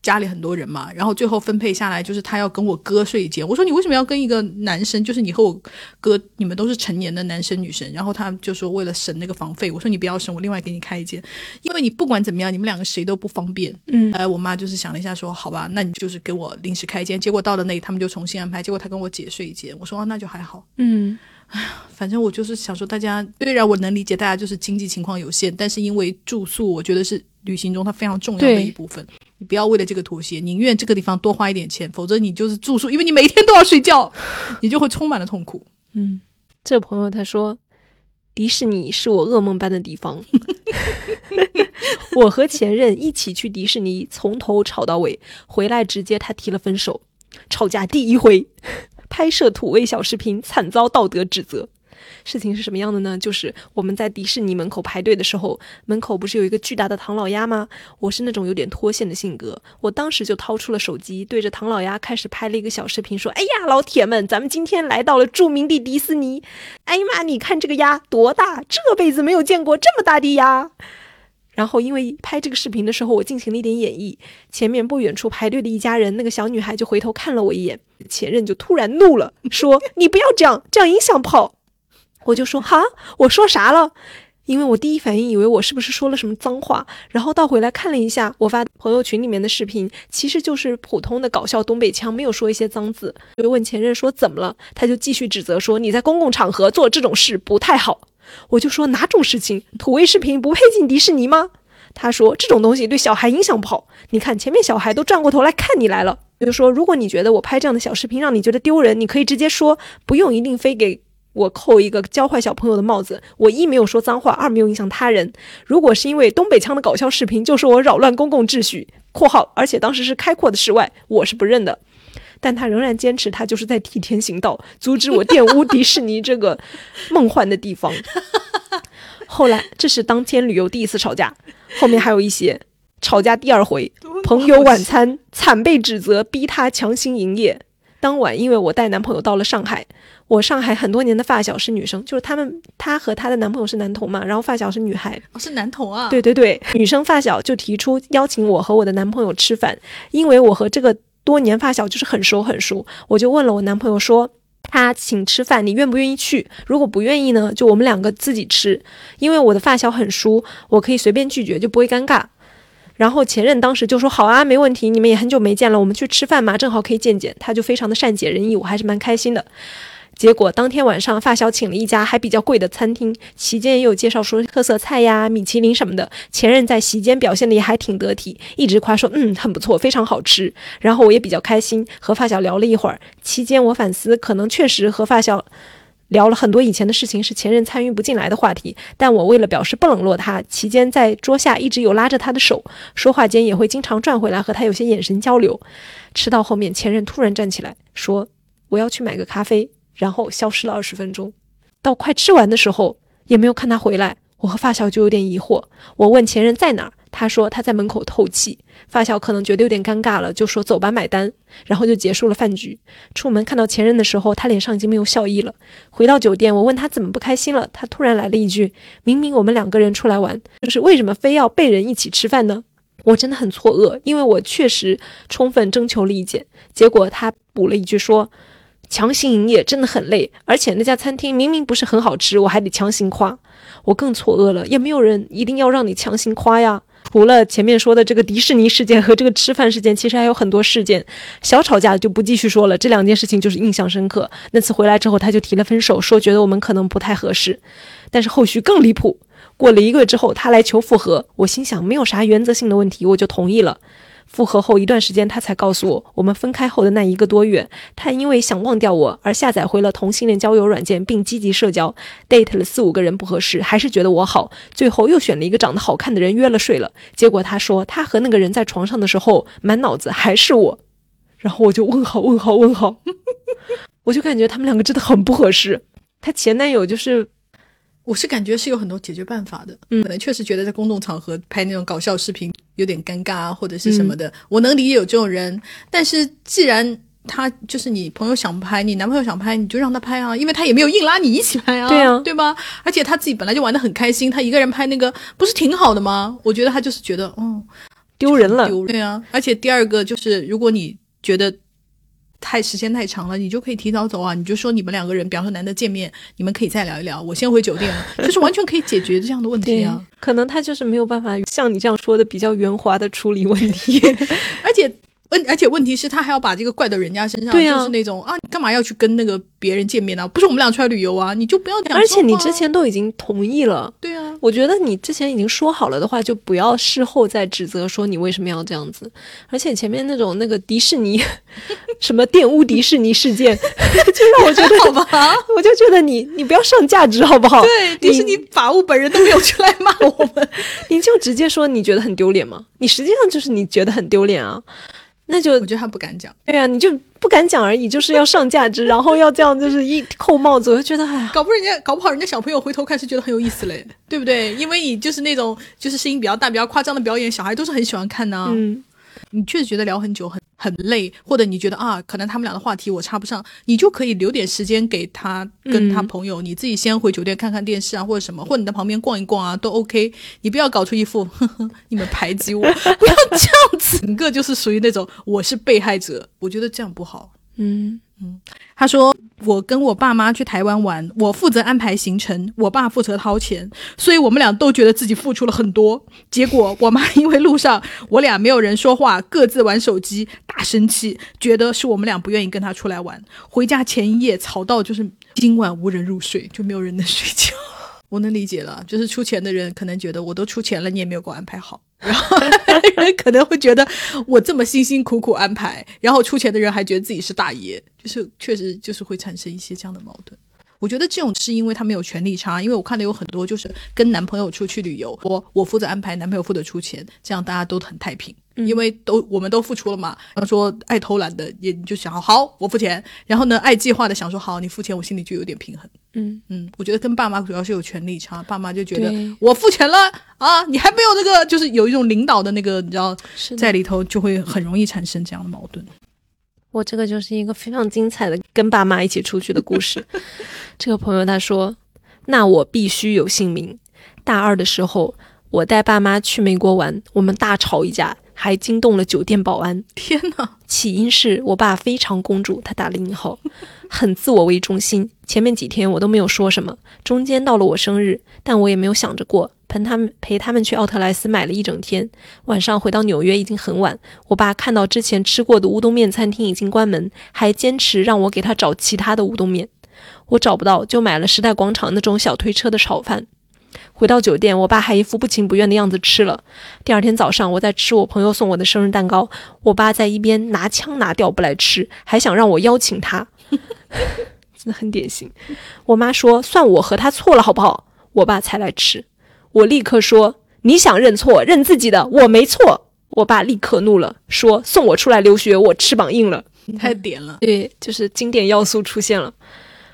家里很多人嘛，然后最后分配下来就是她要跟我哥睡一间。我说你为什么要跟一个男生？就是你和我哥，你们都是成年的男生女生。然后他就说为了省那个房费，我说你不要省，我另外给你开一间，因为你不管怎么样，你们两个谁都不方便。
嗯，
哎，我妈就是想了一下说，好吧，那你就是给我临时开一间。结果到了那里，他们就重新安排。结果他跟我姐睡一间，我说、哦、那就还好。
嗯，
反正我就是想说，大家虽然我能理解大家就是经济情况有限，但是因为住宿，我觉得是旅行中它非常重要的一部分。你不要为了这个妥协，宁愿这个地方多花一点钱，否则你就是住宿，因为你每天都要睡觉，你就会充满了痛苦。
嗯，这朋友他说，迪士尼是我噩梦般的地方。我和前任一起去迪士尼，从头吵到尾，回来直接他提了分手。吵架第一回，拍摄土味小视频，惨遭道德指责。事情是什么样的呢？就是我们在迪士尼门口排队的时候，门口不是有一个巨大的唐老鸭吗？我是那种有点脱线的性格，我当时就掏出了手机，对着唐老鸭开始拍了一个小视频，说：“哎呀，老铁们，咱们今天来到了著名的迪士尼。哎呀妈，你看这个鸭多大，这辈子没有见过这么大的鸭。”然后因为拍这个视频的时候，我进行了一点演绎，前面不远处排队的一家人，那个小女孩就回头看了我一眼，前任就突然怒了，说：“你不要这样，这样影响跑。”我就说：“哈，我说啥了？”因为我第一反应以为我是不是说了什么脏话，然后倒回来看了一下我发朋友群里面的视频，其实就是普通的搞笑东北腔，没有说一些脏字。就问前任说怎么了，他就继续指责说你在公共场合做这种事不太好。我就说哪种事情？土味视频不配进迪士尼吗？他说这种东西对小孩影响不好。你看前面小孩都转过头来看你来了。我就说如果你觉得我拍这样的小视频让你觉得丢人，你可以直接说，不用一定非给。我扣一个教坏小朋友的帽子，我一没有说脏话，二没有影响他人。如果是因为东北腔的搞笑视频，就是我扰乱公共秩序（括号），而且当时是开阔的室外，我是不认的。但他仍然坚持，他就是在替天行道，阻止我玷污迪士尼这个梦幻的地方。后来，这是当天旅游第一次吵架，后面还有一些吵架第二回，朋友晚餐惨被指责，逼他强行营业。当晚，因为我带男朋友到了上海，我上海很多年的发小是女生，就是他们，她和她的男朋友是男同嘛，然后发小是女孩，
哦，是男同啊？
对对对，女生发小就提出邀请我和我的男朋友吃饭，因为我和这个多年发小就是很熟很熟，我就问了我男朋友说，他请吃饭，你愿不愿意去？如果不愿意呢，就我们两个自己吃，因为我的发小很熟，我可以随便拒绝，就不会尴尬。然后前任当时就说好啊，没问题，你们也很久没见了，我们去吃饭嘛，正好可以见见。他就非常的善解人意，我还是蛮开心的。结果当天晚上，发小请了一家还比较贵的餐厅，期间也有介绍说特色菜呀、米其林什么的。前任在席间表现的也还挺得体，一直夸说嗯很不错，非常好吃。然后我也比较开心，和发小聊了一会儿。期间我反思，可能确实和发小聊了很多以前的事情，是前任参与不进来的话题。但我为了表示不冷落他，期间在桌下一直有拉着他的手，说话间也会经常转回来和他有些眼神交流。吃到后面，前任突然站起来说：“我要去买个咖啡。”然后消失了二十分钟，到快吃完的时候也没有看他回来。我和发小就有点疑惑，我问前任在哪儿，他说他在门口透气。发小可能觉得有点尴尬了，就说走吧，买单。然后就结束了饭局。出门看到前任的时候，他脸上已经没有笑意了。回到酒店，我问他怎么不开心了，他突然来了一句：“明明我们两个人出来玩，就是为什么非要被人一起吃饭呢？”我真的很错愕，因为我确实充分征求了意见。结果他补了一句说。强行营业真的很累，而且那家餐厅明明不是很好吃，我还得强行夸，我更错愕了。也没有人一定要让你强行夸呀。除了前面说的这个迪士尼事件和这个吃饭事件，其实还有很多事件，小吵架就不继续说了。这两件事情就是印象深刻。那次回来之后，他就提了分手，说觉得我们可能不太合适。但是后续更离谱，过了一个月之后，他来求复合，我心想没有啥原则性的问题，我就同意了。复合后一段时间，他才告诉我，我们分开后的那一个多月，他因为想忘掉我而下载回了同性恋交友软件，并积极社交，date 了四五个人不合适，还是觉得我好，最后又选了一个长得好看的人约了睡了。结果他说他和那个人在床上的时候，满脑子还是我，然后我就问号问号问号，我就感觉他们两个真的很不合适。他前男友就是。
我是感觉是有很多解决办法的，嗯可能确实觉得在公众场合拍那种搞笑视频有点尴尬啊，或者是什么的。我能理解有这种人，但是既然他就是你朋友想拍，你男朋友想拍，你就让他拍啊，因为他也没有硬拉你一起拍啊，
对啊，
对吧？而且他自己本来就玩的很开心，他一个人拍那个不是挺好的吗？我觉得他就是觉得，嗯，
丢人了，丢
对啊。而且第二个就是，如果你觉得。太时间太长了，你就可以提早走啊！你就说你们两个人，比方说难得见面，你们可以再聊一聊。我先回酒店了，就是完全可以解决这样的问题啊。
可能他就是没有办法像你这样说的比较圆滑的处理问题，
而且。问，而且问题是，他还要把这个怪到人家身上，就是那种啊，你干嘛要去跟那个别人见面呢？不是我们俩出来旅游啊，你就不要这样。
而且你之前都已经同意了，
对啊，
我觉得你之前已经说好了的话，就不要事后再指责说你为什么要这样子。而且前面那种那个迪士尼，什么玷污迪士尼事件，就让我觉得
好吧，
我就觉得你你不要上价值好不好？
对，迪士尼法务本人都没有出来骂我们，
你就直接说你觉得很丢脸吗？你实际上就是你觉得很丢脸啊。那就
我觉得他不敢讲，
对呀，你就不敢讲而已，就是要上价值，然后要这样，就是一扣帽子，我就觉得哎，
搞不人家搞不好人家小朋友回头看是觉得很有意思嘞，对不对？因为你就是那种就是声音比较大、比较夸张的表演，小孩都是很喜欢看的。
嗯。
你确实觉得聊很久很很累，或者你觉得啊，可能他们俩的话题我插不上，你就可以留点时间给他跟他朋友，你自己先回酒店看看电视啊，或者什么，或者你在旁边逛一逛啊，都 OK。你不要搞出一副呵呵你们排挤我，不要这样子，整个就是属于那种我是被害者，我觉得这样不好。
嗯。
嗯，他说我跟我爸妈去台湾玩，我负责安排行程，我爸负责掏钱，所以我们俩都觉得自己付出了很多。结果我妈因为路上我俩没有人说话，各自玩手机，大生气，觉得是我们俩不愿意跟他出来玩。回家前一夜吵到就是今晚无人入睡，就没有人能睡觉。我能理解了，就是出钱的人可能觉得我都出钱了，你也没有给我安排好，然后人 可能会觉得我这么辛辛苦苦安排，然后出钱的人还觉得自己是大爷，就是确实就是会产生一些这样的矛盾。我觉得这种是因为他们有权利差，因为我看到有很多就是跟男朋友出去旅游，我我负责安排，男朋友负责出钱，这样大家都很太平，因为都我们都付出了嘛。然后说爱偷懒的也就想好我付钱，然后呢爱计划的想说好你付钱，我心里就有点平衡。
嗯
嗯，我觉得跟爸妈主要是有权利差，爸妈就觉得我付钱了啊，你还没有那个，就是有一种领导的那个，你知道，在里头就会很容易产生这样的矛盾。
我这个就是一个非常精彩的跟爸妈一起出去的故事。这个朋友他说：“那我必须有姓名。大二的时候，我带爸妈去美国玩，我们大吵一架，还惊动了酒店保安。
天哪！
起因是我爸非常公主，他打了引号，很自我为中心。前面几天我都没有说什么，中间到了我生日，但我也没有想着过。陪他们陪他们去奥特莱斯买了一整天，晚上回到纽约已经很晚。我爸看到之前吃过的乌冬面餐厅已经关门，还坚持让我给他找其他的乌冬面。我找不到，就买了时代广场那种小推车的炒饭。回到酒店，我爸还一副不情不愿的样子吃了。第二天早上，我在吃我朋友送我的生日蛋糕，我爸在一边拿腔拿调不来吃，还想让我邀请他，真的很典型。我妈说：“算我和他错了，好不好？”我爸才来吃。我立刻说：“你想认错，认自己的，我没错。”我爸立刻怒了，说：“送我出来留学，我翅膀硬了。”
太点了，
对，就是经典要素出现了。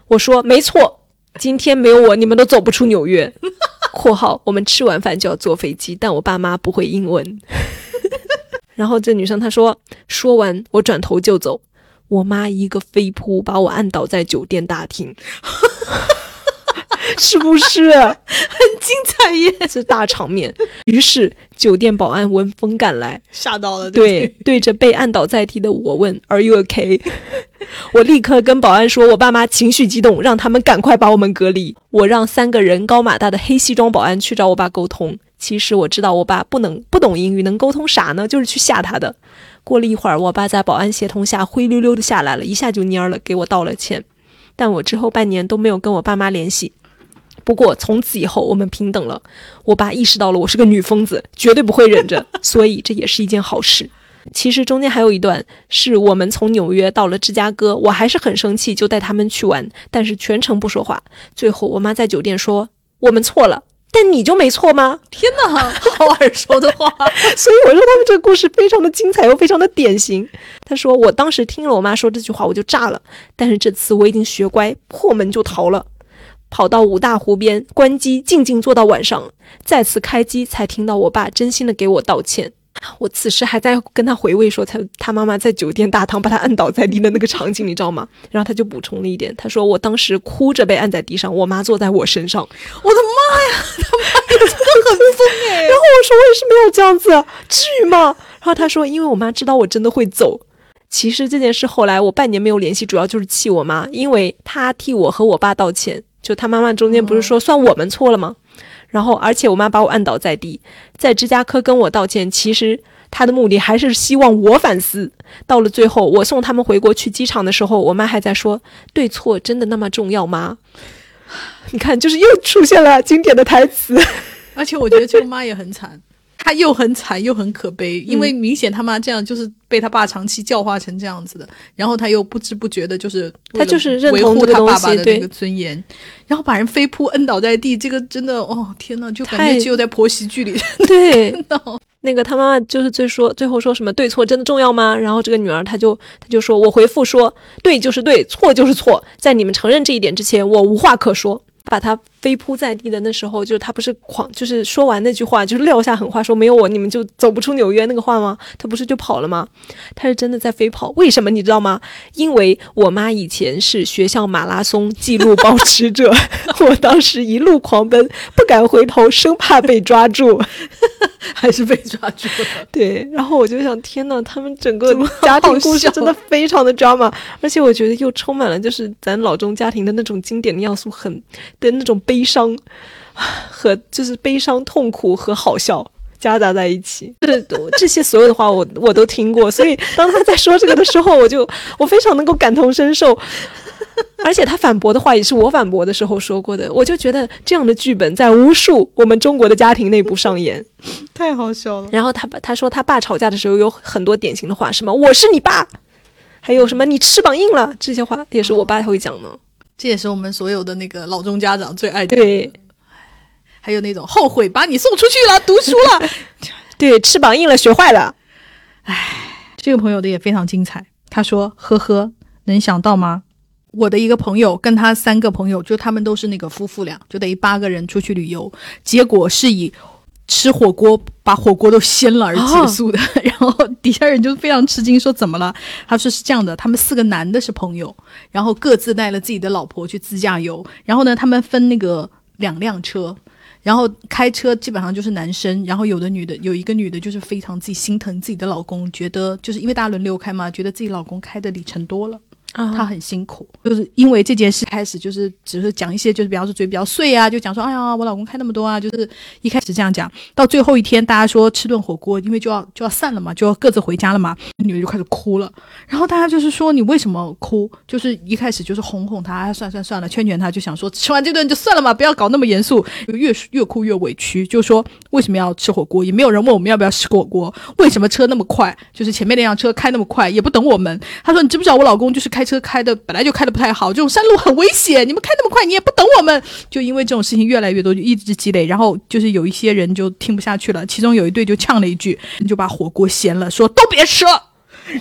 我说：“没错，今天没有我，你们都走不出纽约。”（括号我们吃完饭就要坐飞机，但我爸妈不会英文。）然后这女生她说：“说完，我转头就走。我妈一个飞扑把我按倒在酒店大厅。” 是不是
很精彩耶？
这大场面。于是酒店保安闻风赶来，
吓到了。
对，对着被按倒在地的我问：“Are you okay？” 我立刻跟保安说：“我爸妈情绪激动，让他们赶快把我们隔离。”我让三个人高马大的黑西装保安去找我爸沟通。其实我知道我爸不能不懂英语，能沟通啥呢？就是去吓他的。过了一会儿，我爸在保安协同下灰溜溜的下来了，一下就蔫了，给我道了歉。但我之后半年都没有跟我爸妈联系。不过从此以后，我们平等了。我爸意识到了我是个女疯子，绝对不会忍着，所以这也是一件好事。其实中间还有一段，是我们从纽约到了芝加哥，我还是很生气，就带他们去玩，但是全程不说话。最后我妈在酒店说：“我们错了，但你就没错吗？”
天哪，好耳熟的话。
所以我说他们这个故事非常的精彩，又非常的典型。他说我当时听了我妈说这句话，我就炸了。但是这次我已经学乖，破门就逃了。跑到五大湖边关机，静静坐到晚上，再次开机，才听到我爸真心的给我道歉。我此时还在跟他回味说他他妈妈在酒店大堂把他按倒在地的那个场景，你知道吗？然后他就补充了一点，他说我当时哭着被按在地上，我妈坐在我身上。
我的妈呀，他妈也真的很疯哎！
然后我说我也是没有这样子，至于吗？然后他说因为我妈知道我真的会走。其实这件事后来我半年没有联系，主要就是气我妈，因为她替我和我爸道歉。就他妈妈中间不是说算我们错了吗？然后而且我妈把我按倒在地，在芝加哥跟我道歉，其实他的目的还是希望我反思。到了最后，我送他们回国去机场的时候，我妈还在说：“对错真的那么重要吗？” 你看，就是又出现了经典的台词。
而且我觉得舅妈也很惨。他又很惨又很可悲，因为明显他妈这样就是被他爸长期教化成这样子的，然后他又不知不觉的就是
他就是
维护他爸爸
的
那个尊严，然后把人飞扑摁倒在地，这个真的哦天呐，就感觉只有在婆媳剧里
对，那个他妈妈就是最说最后说什么对错真的重要吗？然后这个女儿她就她就说我回复说对就是对，错就是错，在你们承认这一点之前，我无话可说。把他飞扑在地的那时候，就是他不是狂，就是说完那句话，就是撂下狠话，说没有我你们就走不出纽约那个话吗？他不是就跑了吗？他是真的在飞跑，为什么你知道吗？因为我妈以前是学校马拉松记录保持者，我当时一路狂奔，不敢回头，生怕被抓住，
还是被抓住了。
对，然后我就想，天呐，他们整个家庭故事真的非常的 drama，而且我觉得又充满了就是咱老中家庭的那种经典的要素，很。的那种悲伤和就是悲伤、痛苦和好笑夹杂在一起，这这些所有的话我我都听过，所以当他在说这个的时候，我就我非常能够感同身受，而且他反驳的话也是我反驳的时候说过的，我就觉得这样的剧本在无数我们中国的家庭内部上演，
太好笑了。
然后他爸他说他爸吵架的时候有很多典型的话，什么我是你爸，还有什么你翅膀硬了，这些话也是我爸会讲的。
这也是我们所有的那个老中家长最爱的。
对，
还有那种后悔把你送出去了，读书了。
对，翅膀硬了，学坏了。
唉，这个朋友的也非常精彩。他说：“呵呵，能想到吗？我的一个朋友跟他三个朋友，就他们都是那个夫妇俩，就等于八个人出去旅游，结果是以。”吃火锅把火锅都掀了而结束的，然后底下人就非常吃惊，说怎么了？他说是这样的，他们四个男的是朋友，然后各自带了自己的老婆去自驾游，然后呢，他们分那个两辆车，然后开车基本上就是男生，然后有的女的有一个女的就是非常自己心疼自己的老公，觉得就是因为大家轮流开嘛，觉得自己老公开的里程多了。
啊
他很辛苦，就是因为这件事开始就是只是讲一些就是比方说嘴比较碎啊，就讲说哎呀我老公开那么多啊，就是一开始这样讲，到最后一天大家说吃顿火锅，因为就要就要散了嘛，就要各自回家了嘛，女的就开始哭了，然后大家就是说你为什么哭？就是一开始就是哄哄她，算算算了，劝劝她，就想说吃完这顿就算了嘛，不要搞那么严肃，越越哭越委屈，就说为什么要吃火锅？也没有人问我们要不要吃火锅，为什么车那么快？就是前面那辆车开那么快，也不等我们。他说你知不知道我老公就是开开车开的本来就开的不太好，这种山路很危险，你们开那么快，你也不等我们。就因为这种事情越来越多，就一直积累，然后就是有一些人就听不下去了，其中有一对就呛了一句，就把火锅掀了，说都别吃了。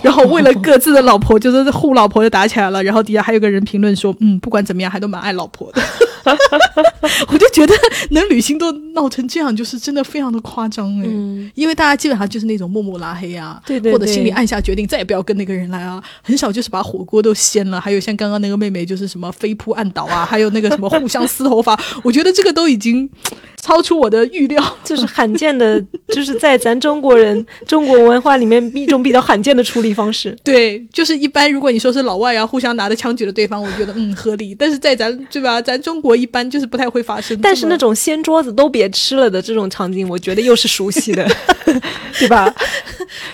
然后为了各自的老婆，就是护老婆就打起来了。然后底下还有个人评论说，嗯，不管怎么样，还都蛮爱老婆的。我就觉得能旅行都闹成这样，就是真的非常的夸张哎。
嗯，
因为大家基本上就是那种默默拉黑啊，
对对
或者心里
对
暗下决定再也不要跟那个人来啊，很少就是把火锅都掀了。还有像刚刚那个妹妹，就是什么飞扑按倒啊，还有那个什么互相撕头发，我觉得这个都已经 超出我的预料。
就是罕见的，就是在咱中国人中国文化里面一种比较罕见的处理方式。
对，就是一般如果你说是老外啊，互相拿着枪举着对方，我觉得嗯合理。但是在咱对吧，咱中国一般就是不太会发生。
但是那种掀桌子都别吃了的这种场景，我觉得又是熟悉的，对吧？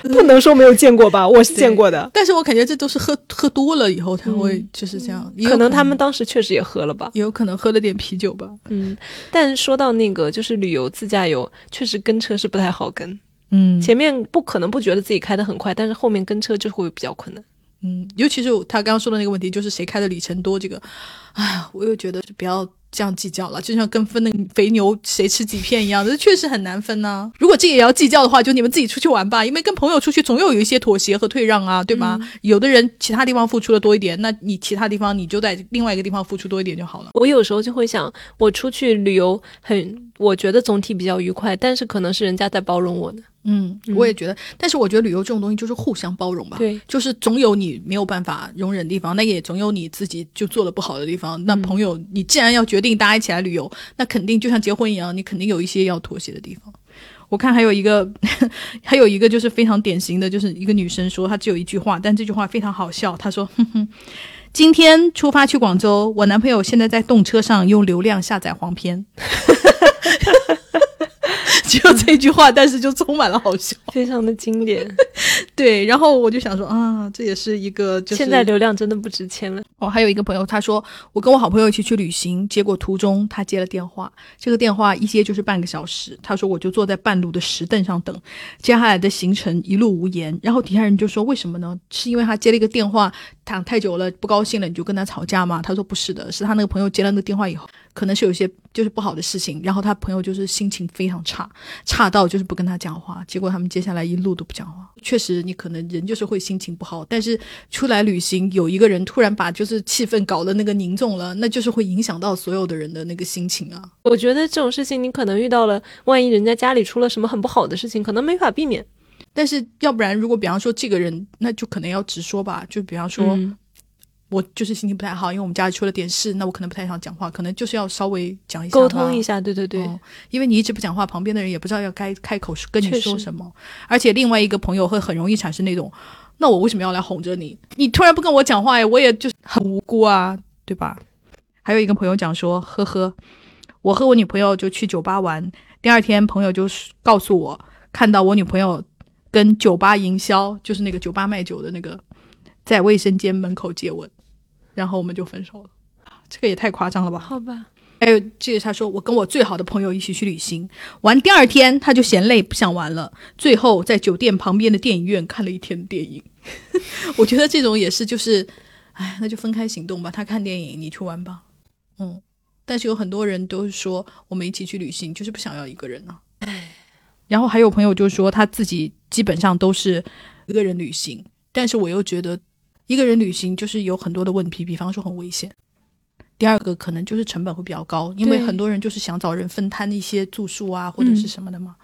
不能说没有见过吧，我是见过的。
但是我感觉这都是喝喝多了以后才会就是这样，
可能他们当时确实也喝了吧。
也有可能喝了点啤酒吧。
嗯，但说到那个就是旅游自驾游，确实跟车是不太好跟。
嗯
前面不可能不觉得自己开得很快，但是后面跟车就会比较困难。
嗯，尤其是他刚刚说的那个问题，就是谁开的里程多，这个，哎呀，我又觉得就不要这样计较了，就像跟分那个肥牛谁吃几片一样的，这 确实很难分呢、如果这也要计较的话，就你们自己出去玩吧，因为跟朋友出去总有有一些妥协和退让啊，对吧？有的人其他地方付出的多一点，那你其他地方你就在另外一个地方付出多一点就好了。
我有时候就会想，我出去旅游很，我觉得总体比较愉快，但是可能是人家在包容我的。
嗯，我也觉得，但是我觉得旅游这种东西就是互相包容吧。
对，
就是总有你没有办法容忍的地方，那也总有你自己就做的不好的地方。那朋友，你既然要决定大家一起来旅游，那肯定就像结婚一样，你肯定有一些要妥协的地方。我看还有一个，还有一个就是非常典型的，就是一个女生说，她只有一句话，但这句话非常好笑。她说：“哼哼，今天出发去广州，我男朋友现在在动车上用流量下载黄片。” 只有这句话，但是就充满了好笑。
非常的经典。
对，然后我就想说啊，这也是一个就是
现在流量真的不值钱了。
哦，还有一个朋友，他说我跟我好朋友一起去旅行，结果途中他接了电话，这个电话一接就是半个小时。他说我就坐在半路的石凳上等，接下来的行程一路无言。然后底下人就说为什么呢？是因为他接了一个电话，躺太久了不高兴了，你就跟他吵架吗？他说不是的，是他那个朋友接了那个电话以后，可能是有一些就是不好的事情，然后他朋友就是心情非常差，差到就是不跟他讲话。结果他们接下来一路都不讲话。确实，你可能人就是会心情不好，但是出来旅行有一个人突然把就是气氛搞得那个凝重了，那就是会影响到所有的人的那个心情啊。
我觉得这种事情你可能遇到了，万一人家家里出了什么很不好的事情，可能没法避免。
但是要不然，如果比方说这个人，那就可能要直说吧，就比方说。
嗯
我就是心情不太好，因为我们家里出了点事，那我可能不太想讲话，可能就是要稍微讲一下
沟通一下，对对对，
哦因为你一直不讲话，旁边的人也不知道要该开口跟你说什么，而且另外一个朋友会很容易产生那种，那我为什么要来哄着你？你突然不跟我讲话，哎，我也就是很无辜啊，对吧？还有一个朋友讲说，呵呵，我和我女朋友就去酒吧玩，第二天朋友就告诉我，看到我女朋友跟酒吧营销，就是那个酒吧卖酒的那个，在卫生间门口接吻，然后我们就分手了。这个也太夸张了吧！
好吧，
还有这个，他说我跟我最好的朋友一起去旅行，玩第二天他就嫌累不想玩了，最后在酒店旁边的电影院看了一天电影。我觉得这种也是就是，哎，那就分开行动吧，他看电影，你去玩吧。嗯，但是有很多人都是说我们一起去旅行，就是不想要一个人呢、然后还有朋友就说他自己基本上都是一个人旅行，但是我又觉得一个人旅行就是有很多的问题，比方说很危险。第二个可能就是成本会比较高，因为很多人就是想找人分摊一些住宿啊或者是什么的嘛。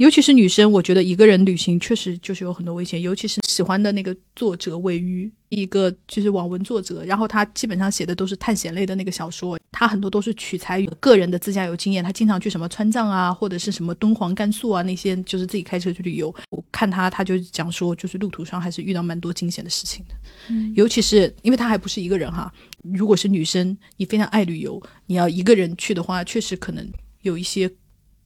尤其是女生，我觉得一个人旅行确实就是有很多危险，尤其是喜欢的那个作者位于，一个就是网文作者，然后他基本上写的都是探险类的那个小说，他很多都是取材于个人的自驾游经验，他经常去什么川藏啊，或者是什么敦煌、甘肃啊那些，就是自己开车去旅游。我看他，他就讲说，就是路途上还是遇到蛮多惊险的事情的，
嗯
尤其是因为他还不是一个人哈，如果是女生，你非常爱旅游，你要一个人去的话，确实可能有一些。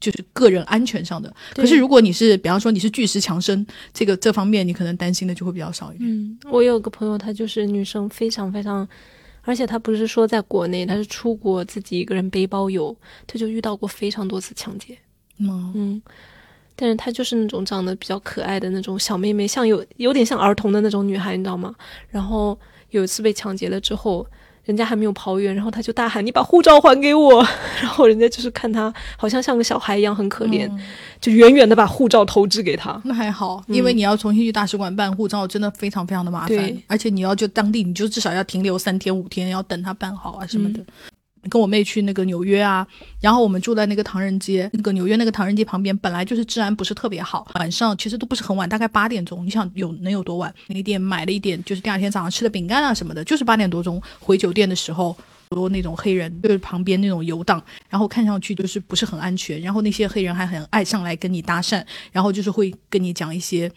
就是个人安全上的，可是如果你是，比方说你是巨石强森，这个这方面你可能担心的就会比较少一点。
嗯，我有个朋友，她就是女生，非常非常，而且她不是说在国内，她是出国自己一个人背包游，她就遇到过非常多次抢劫。
嗯，
嗯，但是她就是那种长得比较可爱的那种小妹妹，像有有点像儿童的那种女孩，你知道吗？然后有一次被抢劫了之后。人家还没有跑远，然后他就大喊：“你把护照还给我！” 然后人家就是看他好像像个小孩一样很可怜，
嗯
就远远的把护照投掷给他。
那还好，
嗯
因为你要重新去大使馆办护照，真的非常非常的麻烦
对，
而且你要就当地，你就至少要停留三天五天，要等他办好啊什么的。
嗯
跟我妹去那个纽约啊，然后我们住在那个唐人街，那个纽约那个唐人街旁边，本来就是治安不是特别好，晚上其实都不是很晚，大概八点钟，你想有能有多晚？那个店买了一点，就是第二天早上吃的饼干啊什么的，就是八点多钟回酒店的时候。很多那种黑人就是旁边那种游荡，然后看上去就是不是很安全，然后那些黑人还很爱上来跟你搭讪，然后就是会跟你讲一些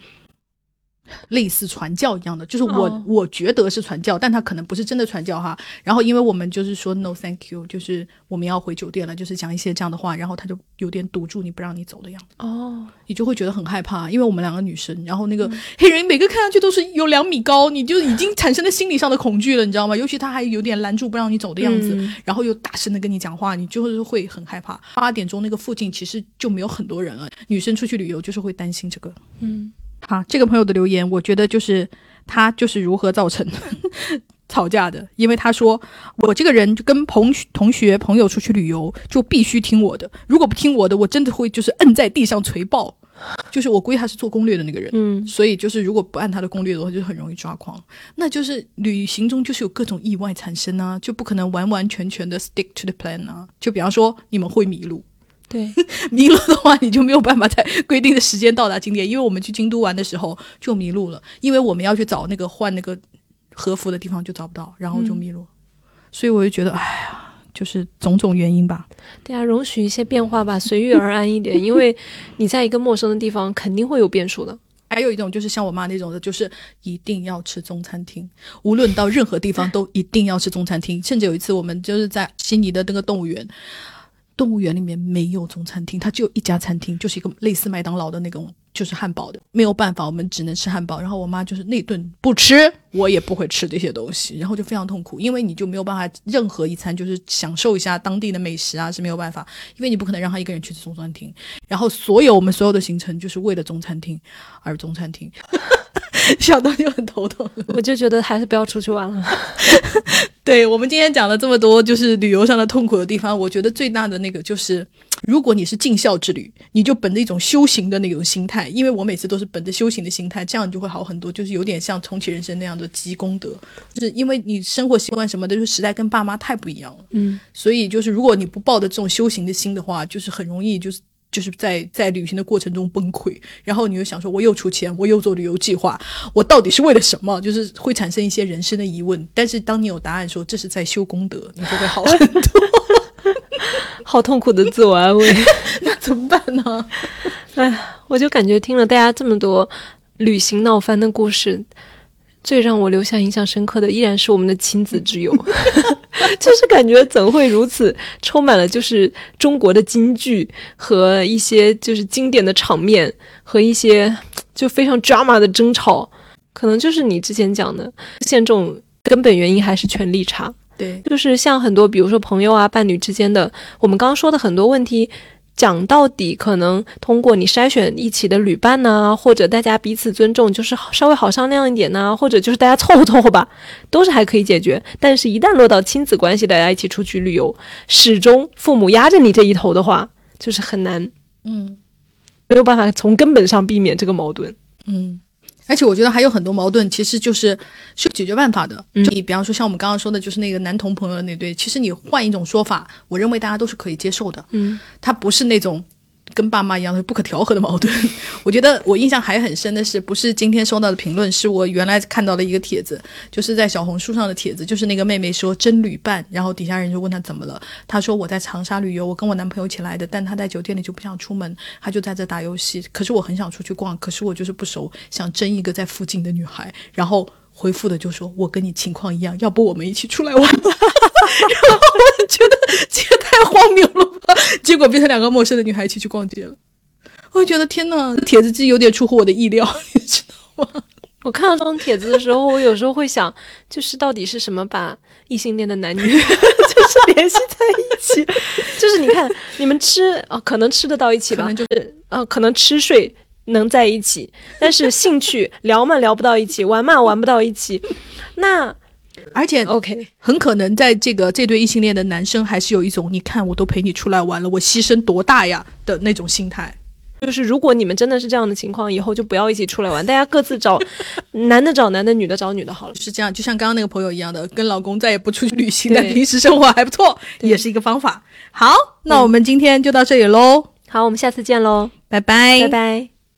类似传教一样的，就是我、
哦
我觉得是传教，但他可能不是真的传教哈。然后因为我们就是说 no thank you，就是我们要回酒店了，就是讲一些这样的话，然后他就有点堵住你不让你走的样子，
哦，
你就会觉得很害怕，因为我们两个女生，然后那个黑人每个看上去都是有两米高，你就已经产生了心理上的恐惧了，你知道吗？尤其他还有点拦住不让你走的样子，
嗯
然后又大声的跟你讲话，你就是会很害怕。八点钟那个附近其实就没有很多人了，女生出去旅游就是会担心这个。
嗯
好，这个朋友的留言，我觉得就是他就是如何造成 吵架的，因为他说我这个人就跟同学同学朋友出去旅游就必须听我的，如果不听我的，我真的会就是摁在地上捶爆。就是我估计他是做攻略的那个人，
嗯
所以就是如果不按他的攻略的话，就很容易抓狂。那就是旅行中就是有各种意外产生啊，就不可能完完全全的 stick to the plan 啊。就比方说你们会迷路，
对，
迷路的话，你就没有办法在规定的时间到达景点。因为我们去京都玩的时候就迷路了，因为我们要去找那个换那个和服的地方就找不到，然后就迷路。所以我就觉得，哎呀，就是种种原因吧。
对啊，容许一些变化吧，随遇而安一点，因为你在一个陌生的地方肯定会有变数的。
还有一种就是像我妈那种的，就是一定要吃中餐厅，无论到任何地方都一定要吃中餐厅。甚至有一次我们就是在悉尼的那个动物园，动物园里面没有中餐厅，它只有一家餐厅，就是一个类似麦当劳的那种，就是汉堡的。没有办法，我们只能吃汉堡。然后我妈就是那顿不吃，我也不会吃这些东西，然后就非常痛苦，因为你就没有办法任何一餐就是享受一下当地的美食啊是没有办法，因为你不可能让他一个人去吃中餐厅。然后所有我们所有的行程就是为了中餐厅而中餐厅，想到就很头痛。
我就觉得还是不要出去玩了。
对我们今天讲了这么多，就是旅游上的痛苦的地方，我觉得最大的那个就是，如果你是尽孝之旅，你就本着一种修行的那种心态，因为我每次都是本着修行的心态，这样你就会好很多，就是有点像重启人生那样的积功德，就是因为你生活习惯什么的，就是时代跟爸妈太不一样了，
嗯，
所以就是如果你不抱着这种修行的心的话，就是很容易就是。就是在在旅行的过程中崩溃，然后你又想说，我又出钱，我又做旅游计划，我到底是为了什么？就是会产生一些人生的疑问。但是当你有答案说这是在修功德，你就会好很多。
好痛苦的自我安慰。
那怎么办呢？
哎，我就感觉听了大家这么多旅行闹翻的故事，最让我留下印象深刻的依然是我们的亲子之友 就是感觉怎会如此，充满了就是中国的京剧和一些就是经典的场面和一些就非常 drama 的争吵，可能就是你之前讲的，现这种根本原因还是权力差。
对，
就是像很多，比如说朋友啊、伴侣之间的，我们刚刚说的很多问题，讲到底，可能通过你筛选一起的旅伴呐、或者大家彼此尊重，就是稍微好商量一点呐、或者就是大家凑合凑合吧，都是还可以解决。但是，一旦落到亲子关系，大家一起出去旅游，始终父母压着你这一头的话，就是很难，
嗯
没有办法从根本上避免这个矛盾。
嗯。而且我觉得还有很多矛盾，其实就是是有解决办法的。
嗯
就你比方说像我们刚刚说的，就是那个男同朋友的那对，其实你换一种说法，我认为大家都是可以接受的。
嗯
他不是那种跟爸妈一样的不可调和的矛盾。我觉得我印象还很深的是，不是今天收到的评论，是我原来看到的一个帖子，就是在小红书上的帖子，就是那个妹妹说真旅伴，然后底下人就问她怎么了，她说我在长沙旅游，我跟我男朋友一起来的，但他在酒店里就不想出门，他就在这打游戏。可是我很想出去逛，可是我就是不熟，想争一个在附近的女孩，然后。回复的就说：“我跟你情况一样，要不我们一起出来玩吧？”然后我觉得这也太荒谬了吧！结果变成两个陌生的女孩一起去逛街了。我觉得天呐，帖子机有点出乎我的意料，你知道吗？
我看到这种帖子的时候，我有时候会想，就是到底是什么把异性恋的男女 就是联系在一起？就是你看，你们吃啊，可能吃得到一起吧？
可能就是
呃，可能吃睡。能在一起，但是兴趣聊嘛聊不到一起，玩嘛玩不到一起。那
而且
OK，
很可能在这个这对异性恋的男生还是有一种，你看我都陪你出来玩了，我牺牲多大呀的那种心态。
就是如果你们真的是这样的情况，以后就不要一起出来玩，大家各自找男的找男的，女的找女的好了。
是这样，就像刚刚那个朋友一样的，跟老公再也不出去旅行，但平时生活还不错，也是一个方法。好，那我们今天就到这里喽。
好，我们下次见喽，
拜拜，
拜拜。